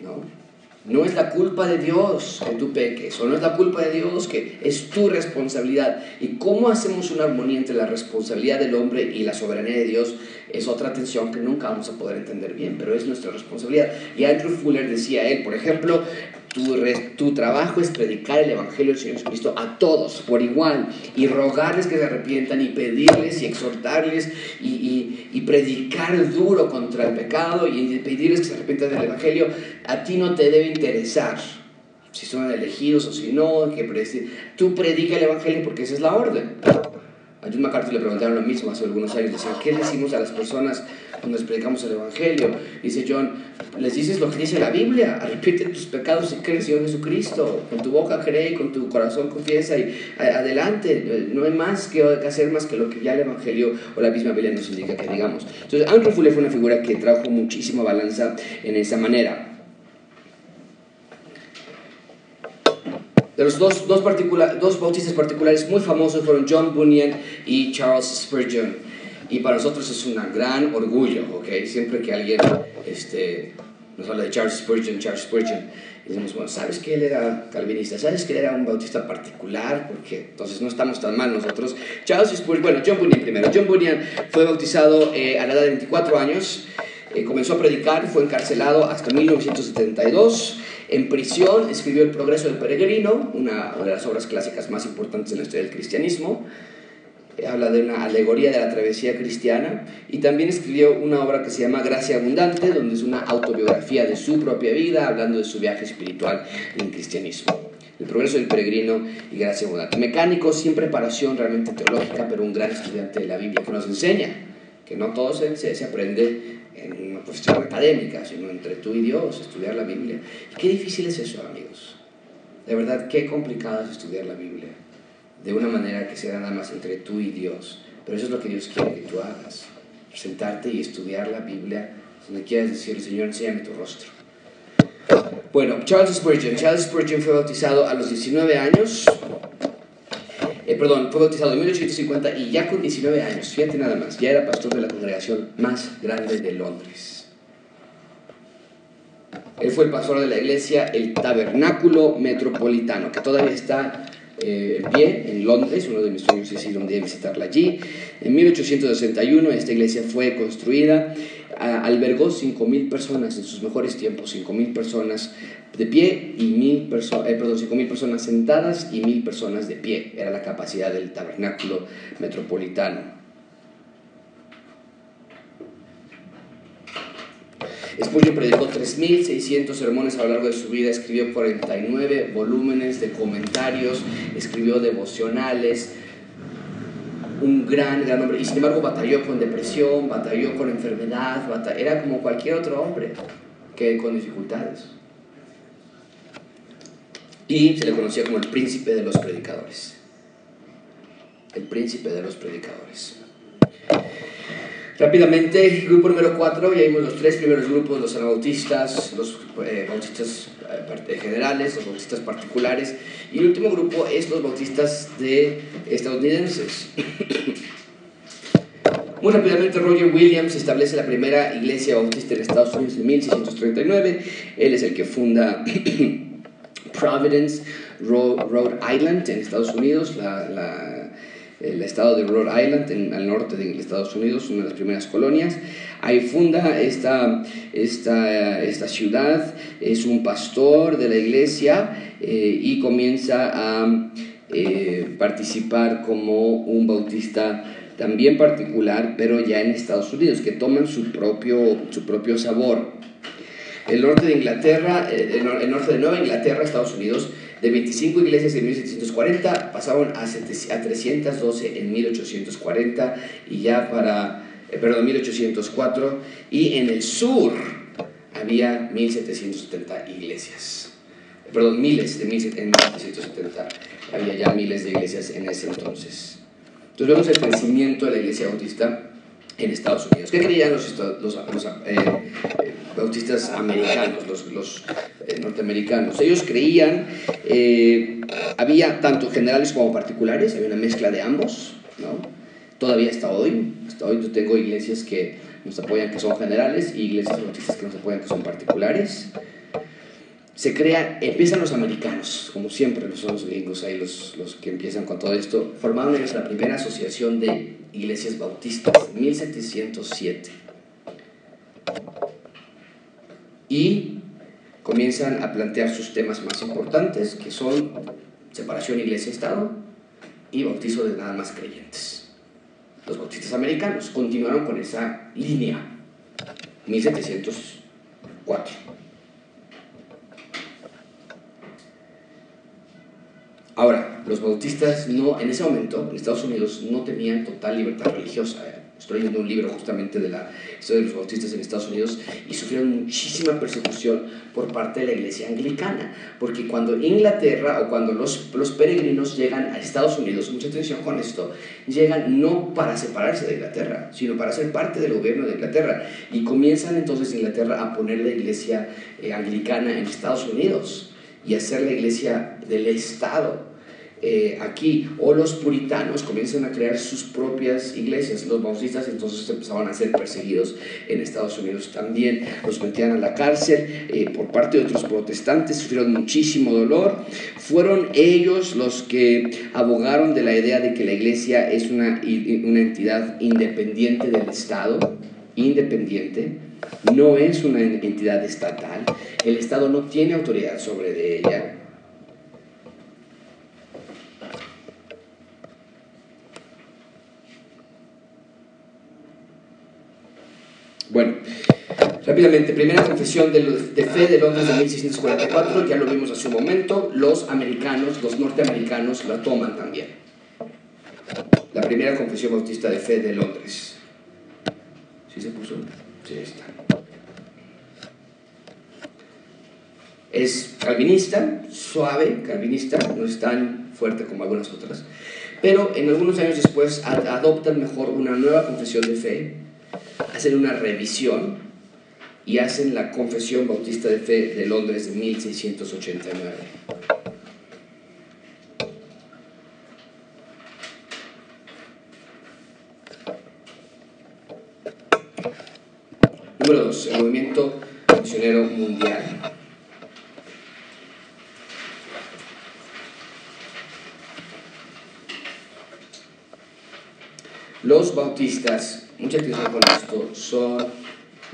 Speaker 1: ¿no? No es la culpa de Dios que tú peques, o no es la culpa de Dios que es tu responsabilidad. ¿Y cómo hacemos una armonía entre la responsabilidad del hombre y la soberanía de Dios? Es otra tensión que nunca vamos a poder entender bien, pero es nuestra responsabilidad. Y Andrew Fuller decía él, por ejemplo, tu, tu, trabajo es predicar el Evangelio del Señor Jesucristo a todos por igual y rogarles que se arrepientan y pedirles y exhortarles y, y, y, predicar duro contra el pecado y pedirles que se arrepientan del Evangelio. A ti no te debe interesar si son elegidos o si no. Que tú predica el Evangelio porque esa es la orden. A John MacArthur le preguntaron lo mismo hace algunos años. Decían, ¿qué decimos a las personas cuando les predicamos el Evangelio? Dice John, les dices lo que dice la Biblia. Arrepiente tus pecados y crees en Jesucristo. Con tu boca cree, con tu corazón confiesa y adelante. No hay más que hacer más que lo que ya el Evangelio o la misma Biblia nos indica que digamos. Entonces, Andrew Fuller fue una figura que trajo muchísima balanza en esa manera. Los dos, dos, dos bautistas particulares muy famosos fueron John Bunyan y Charles Spurgeon. Y para nosotros es un gran orgullo, ¿ok? Siempre que alguien este, nos habla de Charles Spurgeon, Charles Spurgeon, decimos, bueno, ¿sabes que él era calvinista? ¿Sabes que él era un bautista particular? Porque entonces no estamos tan mal nosotros. Charles Spurgeon, bueno, John Bunyan primero. John Bunyan fue bautizado eh, a la edad de 24 años. Eh, comenzó a predicar, fue encarcelado hasta 1972. En prisión escribió El progreso del peregrino, una de las obras clásicas más importantes en la historia del cristianismo. Eh, habla de una alegoría de la travesía cristiana y también escribió una obra que se llama Gracia Abundante, donde es una autobiografía de su propia vida, hablando de su viaje espiritual en el cristianismo. El progreso del peregrino y Gracia Abundante. Mecánico sin preparación realmente teológica, pero un gran estudiante de la Biblia que nos enseña que no todo se, se aprende en una cuestión académica, sino entre tú y Dios, estudiar la Biblia. Qué difícil es eso, amigos. De verdad, qué complicado es estudiar la Biblia. De una manera que sea nada más entre tú y Dios. Pero eso es lo que Dios quiere que tú hagas. Sentarte y estudiar la Biblia donde quieras decir, Señor, enséñame tu rostro. Bueno, Charles Spurgeon. Charles Spurgeon fue bautizado a los 19 años eh, perdón, fue bautizado en 1850 y ya con 19 años, fíjate nada más, ya era pastor de la congregación más grande de Londres. Él fue el pastor de la iglesia, el Tabernáculo Metropolitano, que todavía está eh, pie en Londres, uno de mis sueños es ir un día a visitarla allí. En 1861 esta iglesia fue construida, albergó 5.000 personas en sus mejores tiempos, 5.000 personas de pie y mil personas, eh, perdón, 5.000 personas sentadas y 1.000 personas de pie. Era la capacidad del tabernáculo metropolitano. Spurgeon predicó 3.600 sermones a lo largo de su vida, escribió 49 volúmenes de comentarios, escribió devocionales, un gran, gran hombre, y sin embargo batalló con depresión, batalló con enfermedad, era como cualquier otro hombre que con dificultades. Y se le conocía como el príncipe de los predicadores. El príncipe de los predicadores. Rápidamente, grupo número 4, ya vimos los tres primeros grupos, los anabautistas, los eh, bautistas eh, generales, los bautistas particulares, y el último grupo es los bautistas de estadounidenses. Muy rápidamente, Roger Williams establece la primera iglesia bautista en Estados Unidos en 1639. Él es el que funda Providence, Rhode Island, en Estados Unidos, la el estado de Rhode Island, en, al norte de Estados Unidos, una de las primeras colonias. Ahí funda esta, esta, esta ciudad, es un pastor de la iglesia eh, y comienza a eh, participar como un bautista también particular, pero ya en Estados Unidos, que toman su propio, su propio sabor. El norte de Inglaterra, eh, el norte de Nueva Inglaterra, Estados Unidos, de 25 iglesias en 1740 pasaron a, 312 en 1840 y ya para, eh, perdón, 1804 y en el sur había 1770 iglesias. Perdón, miles de 1770. Había ya miles de iglesias en ese entonces. Entonces vemos el crecimiento de la iglesia bautista en Estados Unidos. ¿Qué creían los, los, eh, bautistas americanos, los, los eh, norteamericanos. Ellos creían, eh, había tanto generales como particulares, había una mezcla de ambos, ¿no? Todavía hasta hoy, hasta hoy yo tengo iglesias que nos apoyan que son generales y iglesias bautistas que nos apoyan que son particulares. Se crea, empiezan los americanos, como siempre los son los gringos ahí los, los que empiezan con todo esto, formaron ellos la primera asociación de iglesias bautistas, 1707 y comienzan a plantear sus temas más importantes, que son separación iglesia-estado y bautizo de nada más creyentes. Los bautistas americanos continuaron con esa línea, 1704. Ahora, los bautistas no, en ese momento, en Estados Unidos, no tenían total libertad religiosa. Estoy leyendo un libro justamente de la historia de los bautistas en Estados Unidos y sufrieron muchísima persecución por parte de la iglesia anglicana, porque cuando Inglaterra o cuando los, los peregrinos llegan a Estados Unidos, mucha atención con esto, llegan no para separarse de Inglaterra, sino para ser parte del gobierno de Inglaterra. Y comienzan entonces Inglaterra a poner la iglesia eh, anglicana en Estados Unidos y hacer la iglesia del Estado. Eh, aquí, o los puritanos comienzan a crear sus propias iglesias. Los bautistas entonces empezaban a ser perseguidos en Estados Unidos también. Los metían a la cárcel eh, por parte de otros protestantes, sufrieron muchísimo dolor. Fueron ellos los que abogaron de la idea de que la iglesia es una, una entidad independiente del Estado, independiente. No es una entidad estatal. El Estado no tiene autoridad sobre ella Bueno, rápidamente, primera confesión de, fe de Londres de 1644, ya lo vimos hace un momento, los americanos, los norteamericanos la toman también. La primera confesión bautista de fe de Londres. ¿Sí se puso? Sí, está. Es calvinista, suave, calvinista, no es tan fuerte como algunas otras, pero en algunos años después adoptan mejor una nueva confesión de fe hacen una revisión y hacen la Confesión Bautista de Fe de Londres de 1689. Número 2. El movimiento misionero mundial. Los bautistas mucha atención con esto, son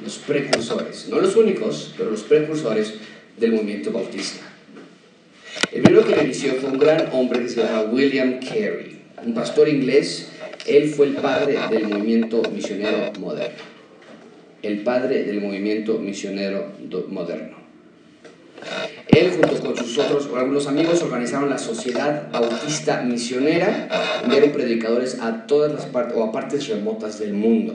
Speaker 1: los precursores, no los únicos, pero los precursores del movimiento bautista. El primero que lo inició fue un gran hombre que se llama William Carey, un pastor inglés. Él fue el padre del movimiento misionero moderno. El padre del movimiento misionero moderno. Él junto con sus otros algunos amigos organizaron la Sociedad Bautista Misionera, eran predicadores a todas las partes o a partes remotas del mundo.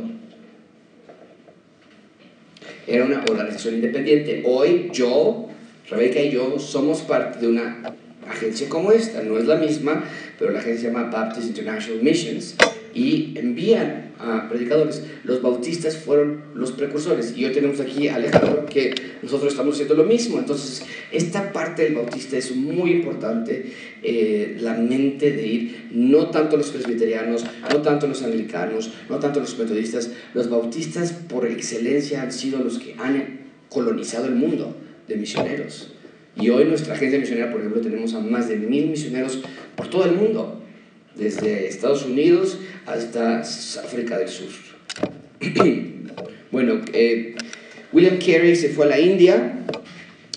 Speaker 1: Era una organización independiente. Hoy yo Rebeca y yo somos parte de una agencia como esta, no es la misma, pero la agencia se llama Baptist International Missions y envían a predicadores. Los bautistas fueron los precursores y hoy tenemos aquí a Alejandro que nosotros estamos haciendo lo mismo. Entonces, esta parte del bautista es muy importante, eh, la mente de ir, no tanto los presbiterianos, no tanto los anglicanos, no tanto los metodistas, los bautistas por excelencia han sido los que han colonizado el mundo de misioneros. Y hoy nuestra agencia misionera, por ejemplo, tenemos a más de mil misioneros por todo el mundo, desde Estados Unidos hasta África del Sur. bueno, eh, William Carey se fue a la India,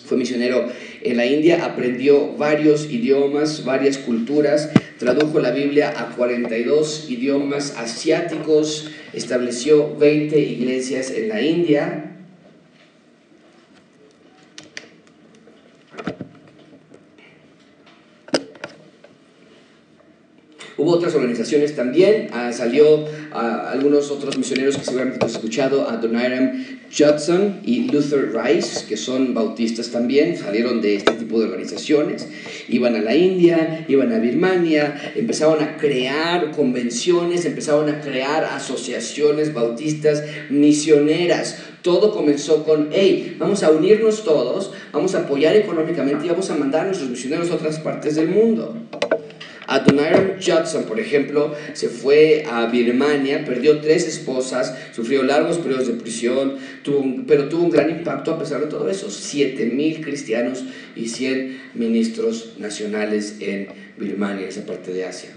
Speaker 1: fue misionero en la India, aprendió varios idiomas, varias culturas, tradujo la Biblia a 42 idiomas asiáticos, estableció 20 iglesias en la India, Hubo otras organizaciones también, ah, salió a algunos otros misioneros que seguramente has escuchado, a Donairam Judson y Luther Rice, que son bautistas también, salieron de este tipo de organizaciones, iban a la India, iban a Birmania, empezaron a crear convenciones, empezaron a crear asociaciones bautistas misioneras. Todo comenzó con, hey, vamos a unirnos todos, vamos a apoyar económicamente y vamos a mandar a nuestros misioneros a otras partes del mundo. Adoniram Judson, por ejemplo, se fue a Birmania, perdió tres esposas, sufrió largos periodos de prisión, pero tuvo un gran impacto a pesar de todo eso. Siete mil cristianos y 100 ministros nacionales en Birmania, esa parte de Asia.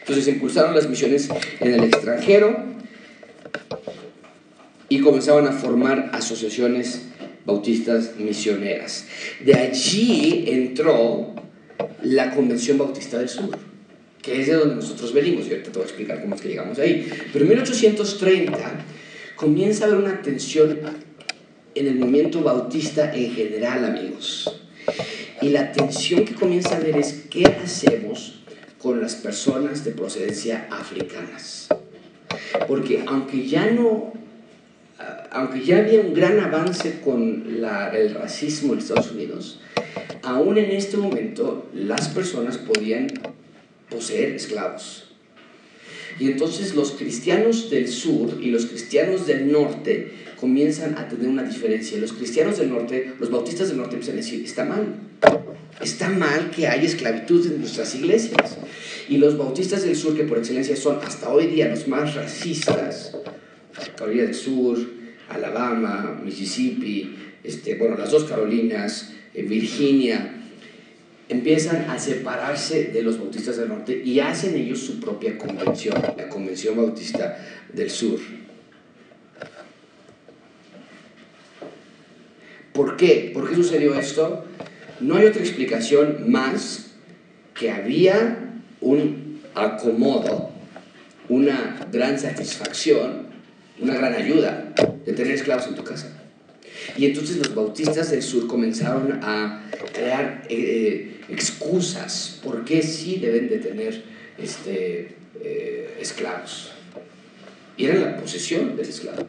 Speaker 1: Entonces impulsaron las misiones en el extranjero y comenzaban a formar asociaciones bautistas misioneras. De allí entró la Convención Bautista del Sur, que es de donde nosotros venimos, y ahorita te voy a explicar cómo es que llegamos ahí. Pero en 1830 comienza a haber una tensión en el movimiento bautista en general, amigos. Y la tensión que comienza a haber es qué hacemos con las personas de procedencia africanas. Porque aunque ya no aunque ya había un gran avance con el racismo en Estados Unidos, aún en este momento las personas podían poseer esclavos. Y entonces los cristianos del sur y los cristianos del norte comienzan a tener una diferencia. Los cristianos del norte, los bautistas del norte empiezan a decir, está mal. Está mal que haya esclavitud en nuestras iglesias. Y los bautistas del sur, que por excelencia son hasta hoy día los más racistas, Carolina del Sur, Alabama, Mississippi, este, bueno, las dos Carolinas, eh, Virginia, empiezan a separarse de los bautistas del norte y hacen ellos su propia convención, la Convención Bautista del Sur. ¿Por qué? ¿Por qué sucedió esto? No hay otra explicación más que había un acomodo, una gran satisfacción una gran ayuda de tener esclavos en tu casa. Y entonces los bautistas del sur comenzaron a crear eh, excusas por qué sí deben de tener este, eh, esclavos. Y era la posesión del esclavo.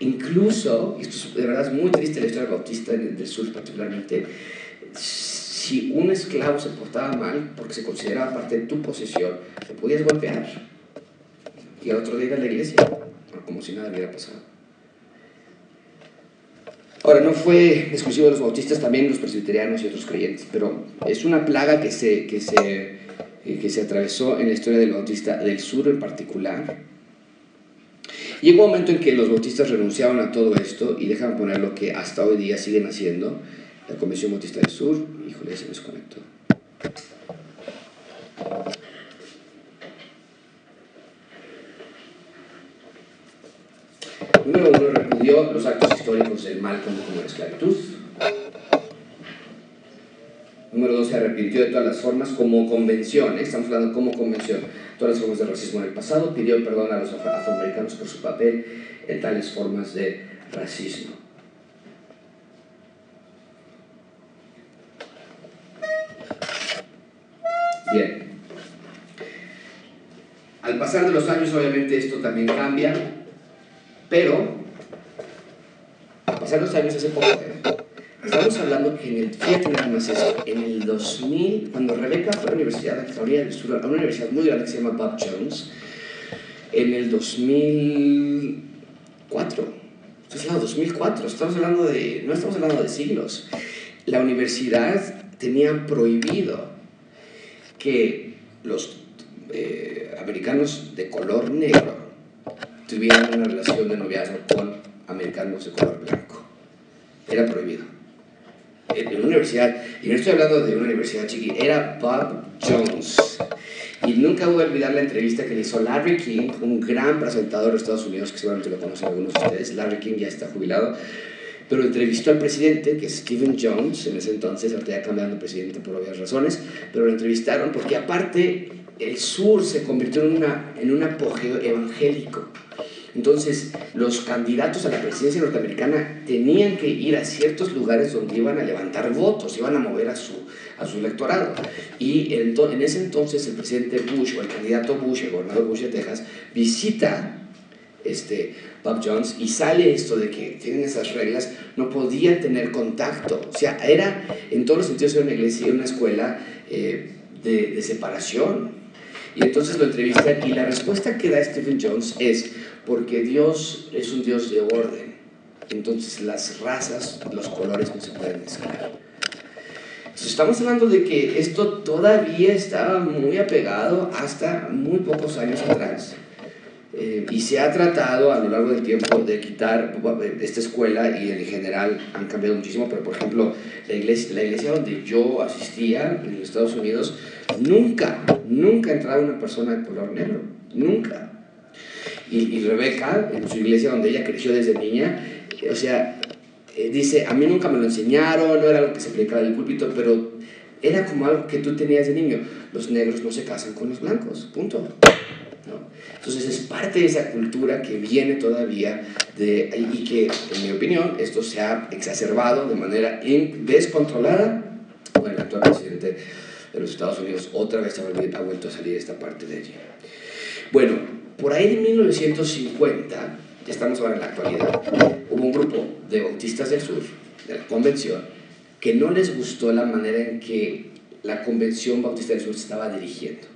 Speaker 1: Incluso, y esto es, de verdad es muy triste la historia bautista del sur particularmente, si un esclavo se portaba mal porque se consideraba parte de tu posesión, te podías golpear. Y al otro día ir a la iglesia como si nada hubiera pasado. Ahora, no fue exclusivo de los bautistas, también los presbiterianos y otros creyentes, pero es una plaga que se, que se, eh, que se atravesó en la historia del bautista del sur en particular. Llegó un momento en que los bautistas renunciaban a todo esto y dejaban poner lo que hasta hoy día siguen haciendo, la Convención Bautista del Sur. Híjole, se desconectó. Número uno, repudió los actos históricos del mal como, como la esclavitud. Número dos, se arrepintió de todas las formas como convención, ¿eh? estamos hablando como convención, todas las formas de racismo en el pasado, pidió perdón a los afroamericanos por su papel en tales formas de racismo. Bien. Al pasar de los años, obviamente, esto también cambia, pero de los años hace poco, ¿eh? estamos hablando que en el, fíjate nada en el 2000, cuando Rebeca fue a la Universidad de del Sur, a una universidad muy grande que se llama Bob Jones, en el 2004, estamos hablando de 2004, estamos hablando de, no estamos hablando de siglos, la universidad tenía prohibido que los eh, americanos de color negro tuvieran una relación de noviazgo con americanos de color blanco. Era prohibido. En una universidad, y no estoy hablando de una universidad chiquita, era Bob Jones. Y nunca voy a olvidar la entrevista que le hizo Larry King, un gran presentador de Estados Unidos, que seguramente lo conocen algunos de ustedes. Larry King ya está jubilado pero entrevistó al presidente, que es Stephen Jones, en ese entonces, ahorita ya cambiando presidente por obvias razones, pero lo entrevistaron porque aparte el sur se convirtió en, una, en un apogeo evangélico. Entonces, los candidatos a la presidencia norteamericana tenían que ir a ciertos lugares donde iban a levantar votos, iban a mover a su, a su electorado. Y en, en ese entonces el presidente Bush o el candidato Bush, el gobernador Bush de Texas, visita este, Bob Jones, y sale esto de que tienen esas reglas, no podían tener contacto. O sea, era, en todos los sentidos, era una iglesia, una escuela eh, de, de, separación. Y entonces lo entrevistan y la respuesta que da Stephen Jones es, porque Dios es un Dios de orden. Entonces las razas, los colores no se pueden mezclar. Entonces estamos hablando de que esto todavía estaba muy apegado hasta muy pocos años atrás. Eh, y se ha tratado a lo largo del tiempo de quitar esta escuela y en general han cambiado muchísimo, pero por ejemplo la iglesia, la iglesia donde yo asistía en los Estados Unidos, nunca, nunca entraba una persona de color negro, nunca. Y, y Rebeca, en su iglesia donde ella creció desde niña, o sea, eh, dice, a mí nunca me lo enseñaron, no era algo que se predicaba en el púlpito, pero era como algo que tú tenías de niño. Los negros no se casan con los blancos, punto. Entonces es parte de esa cultura que viene todavía de, y que, en mi opinión, esto se ha exacerbado de manera descontrolada con el actual presidente de los Estados Unidos. Otra vez ha vuelto a salir esta parte de allí. Bueno, por ahí de 1950, ya estamos ahora en la actualidad, hubo un grupo de bautistas del sur, de la convención, que no les gustó la manera en que la convención bautista del sur se estaba dirigiendo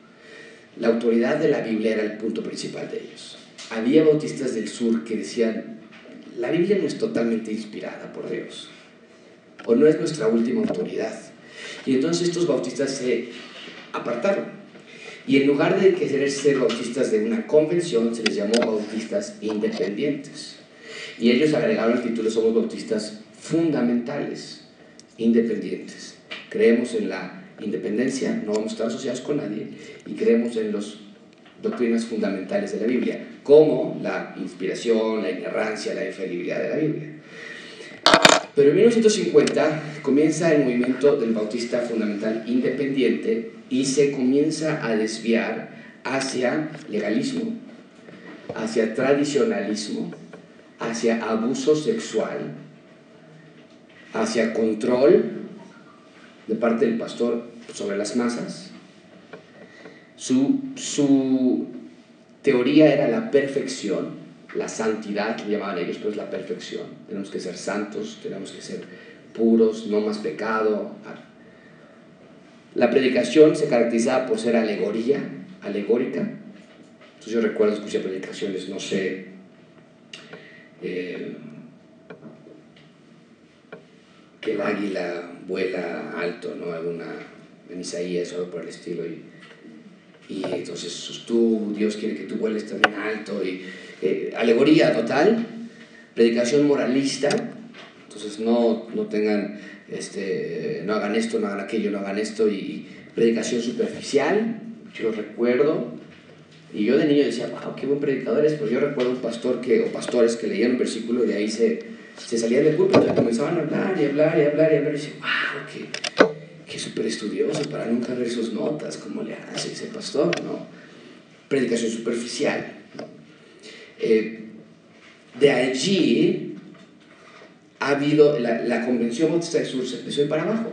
Speaker 1: la autoridad de la Biblia era el punto principal de ellos. Había bautistas del sur que decían, la Biblia no es totalmente inspirada por Dios, o no es nuestra última autoridad. Y entonces estos bautistas se apartaron. Y en lugar de ser bautistas de una convención, se les llamó bautistas independientes. Y ellos agregaron el título, somos bautistas fundamentales, independientes. Creemos en la independencia, no vamos a estar asociados con nadie y creemos en las doctrinas fundamentales de la Biblia, como la inspiración, la inerrancia, la infalibilidad de la Biblia. Pero en 1950 comienza el movimiento del bautista fundamental independiente y se comienza a desviar hacia legalismo, hacia tradicionalismo, hacia abuso sexual, hacia control de parte del pastor sobre las masas. Su, su teoría era la perfección, la santidad, que llamaban ellos, pero es la perfección. Tenemos que ser santos, tenemos que ser puros, no más pecado. La predicación se caracterizaba por ser alegoría, alegórica. Entonces yo recuerdo escuché predicaciones, no sé, eh, que el águila vuela alto, ¿no? Alguna, en Isaías algo por el estilo. Y, y entonces pues, tú, Dios quiere que tú vueles también alto. Y, eh, alegoría total, predicación moralista. Entonces no, no tengan, este, no hagan esto, no hagan aquello, no hagan esto. Y, predicación superficial, yo recuerdo. Y yo de niño decía, wow, qué buen predicador es, pero yo recuerdo un pastor que, o pastores que leían un versículo y de ahí se, se salían del púlpito y comenzaban a hablar y hablar y hablar y hablar y decía, wow, qué, qué súper estudioso para nunca ver sus notas, cómo le hace ese pastor, ¿no? Predicación superficial. Eh, de allí ha habido, la, Convención Bautista del Sur se empezó a para abajo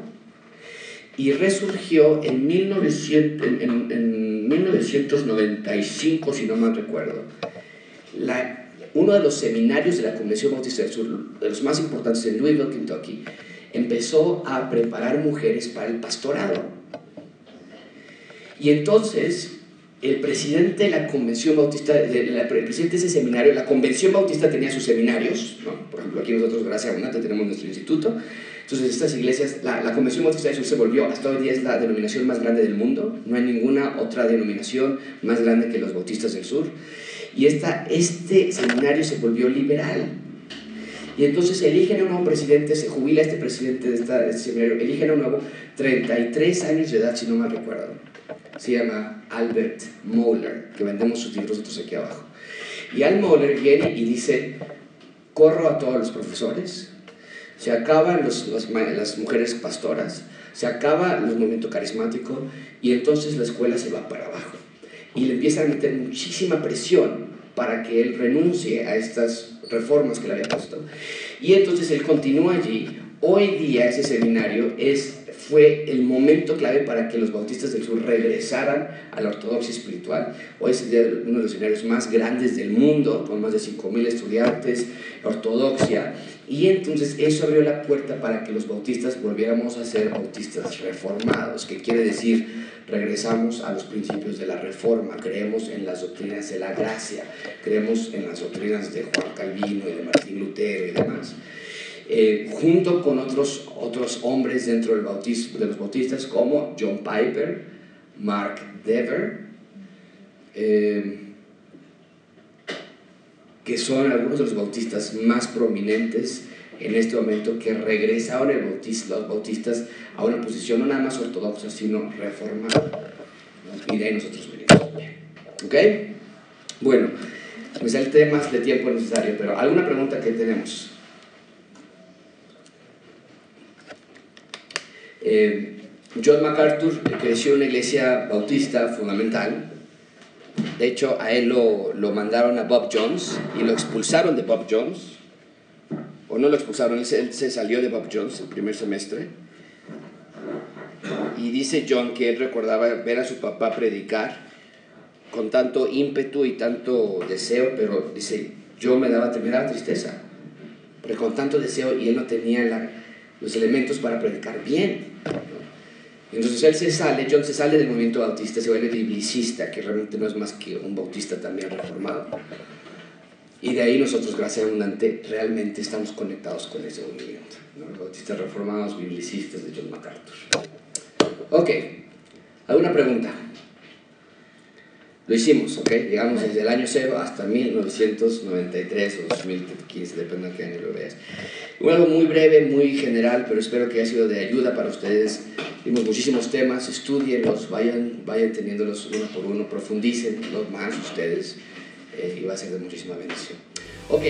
Speaker 1: y resurgió en, 1900, en, en, en 1995, si no mal recuerdo. Uno de los seminarios de la Convención Bautista del Sur, de los más importantes en Louisville, Kentucky, empezó a preparar mujeres para el pastorado. Y entonces el presidente de la Convención Bautista, de la, el presidente de ese seminario, la Convención Bautista tenía sus seminarios, ¿no? por ejemplo aquí nosotros, gracias a UNATE, tenemos nuestro instituto, entonces estas iglesias, la, la Convención Bautista de Jesús se volvió, hasta hoy día es la denominación más grande del mundo, no hay ninguna otra denominación más grande que los Bautistas del Sur, y esta, este seminario se volvió liberal, y entonces eligen a un nuevo presidente, se jubila este presidente de, esta, de este seminario, eligen a un nuevo, 33 años de edad, si no mal recuerdo, se llama Albert Moeller, que vendemos sus libros nosotros aquí abajo. Y Al Moeller viene y dice, corro a todos los profesores, se acaban los, las mujeres pastoras, se acaba el movimiento carismático y entonces la escuela se va para abajo. Y le empiezan a meter muchísima presión para que él renuncie a estas reformas que le había puesto. Y entonces él continúa allí. Hoy día ese seminario es, fue el momento clave para que los bautistas del sur regresaran a la ortodoxia espiritual. Hoy es uno de los seminarios más grandes del mundo, con más de 5.000 estudiantes, ortodoxia. Y entonces eso abrió la puerta para que los bautistas volviéramos a ser bautistas reformados, que quiere decir regresamos a los principios de la reforma, creemos en las doctrinas de la gracia, creemos en las doctrinas de Juan Calvino y de Martín Lutero y demás. Eh, junto con otros, otros hombres dentro del bautismo, de los bautistas como John Piper, Mark Dever, eh, que son algunos de los bautistas más prominentes en este momento que regresaron el los bautistas a una posición no nada más ortodoxa, sino reformada. Y de ahí nosotros venimos. ¿Ok? Bueno, me salté más de tiempo necesario, pero ¿alguna pregunta que tenemos? Eh, John MacArthur creció en una iglesia bautista fundamental, de hecho, a él lo, lo, mandaron a Bob Jones y lo expulsaron de Bob Jones. O no lo expulsaron, él se, él se salió de Bob Jones el primer semestre. Y dice John que él recordaba ver a su papá predicar con tanto ímpetu y tanto deseo, pero dice, yo me daba, me daba tristeza, porque con tanto deseo y él no tenía la, los elementos para predicar bien. Entonces él se sale, John se sale del movimiento bautista, se vuelve biblicista, que realmente no es más que un bautista también reformado. Y de ahí nosotros, gracias a Abundante, realmente estamos conectados con ese movimiento. bautistas reformados, biblicistas de John MacArthur. Ok, ¿alguna pregunta? Lo hicimos, ¿ok? Llegamos desde el año cero hasta 1993 o 2015, depende de qué año lo veas. Algo muy breve, muy general, pero espero que haya sido de ayuda para ustedes. Vimos muchísimos temas, estudienlos, vayan, vayan teniéndolos uno por uno, profundicen los más ustedes eh, y va a ser de muchísima bendición. Ok,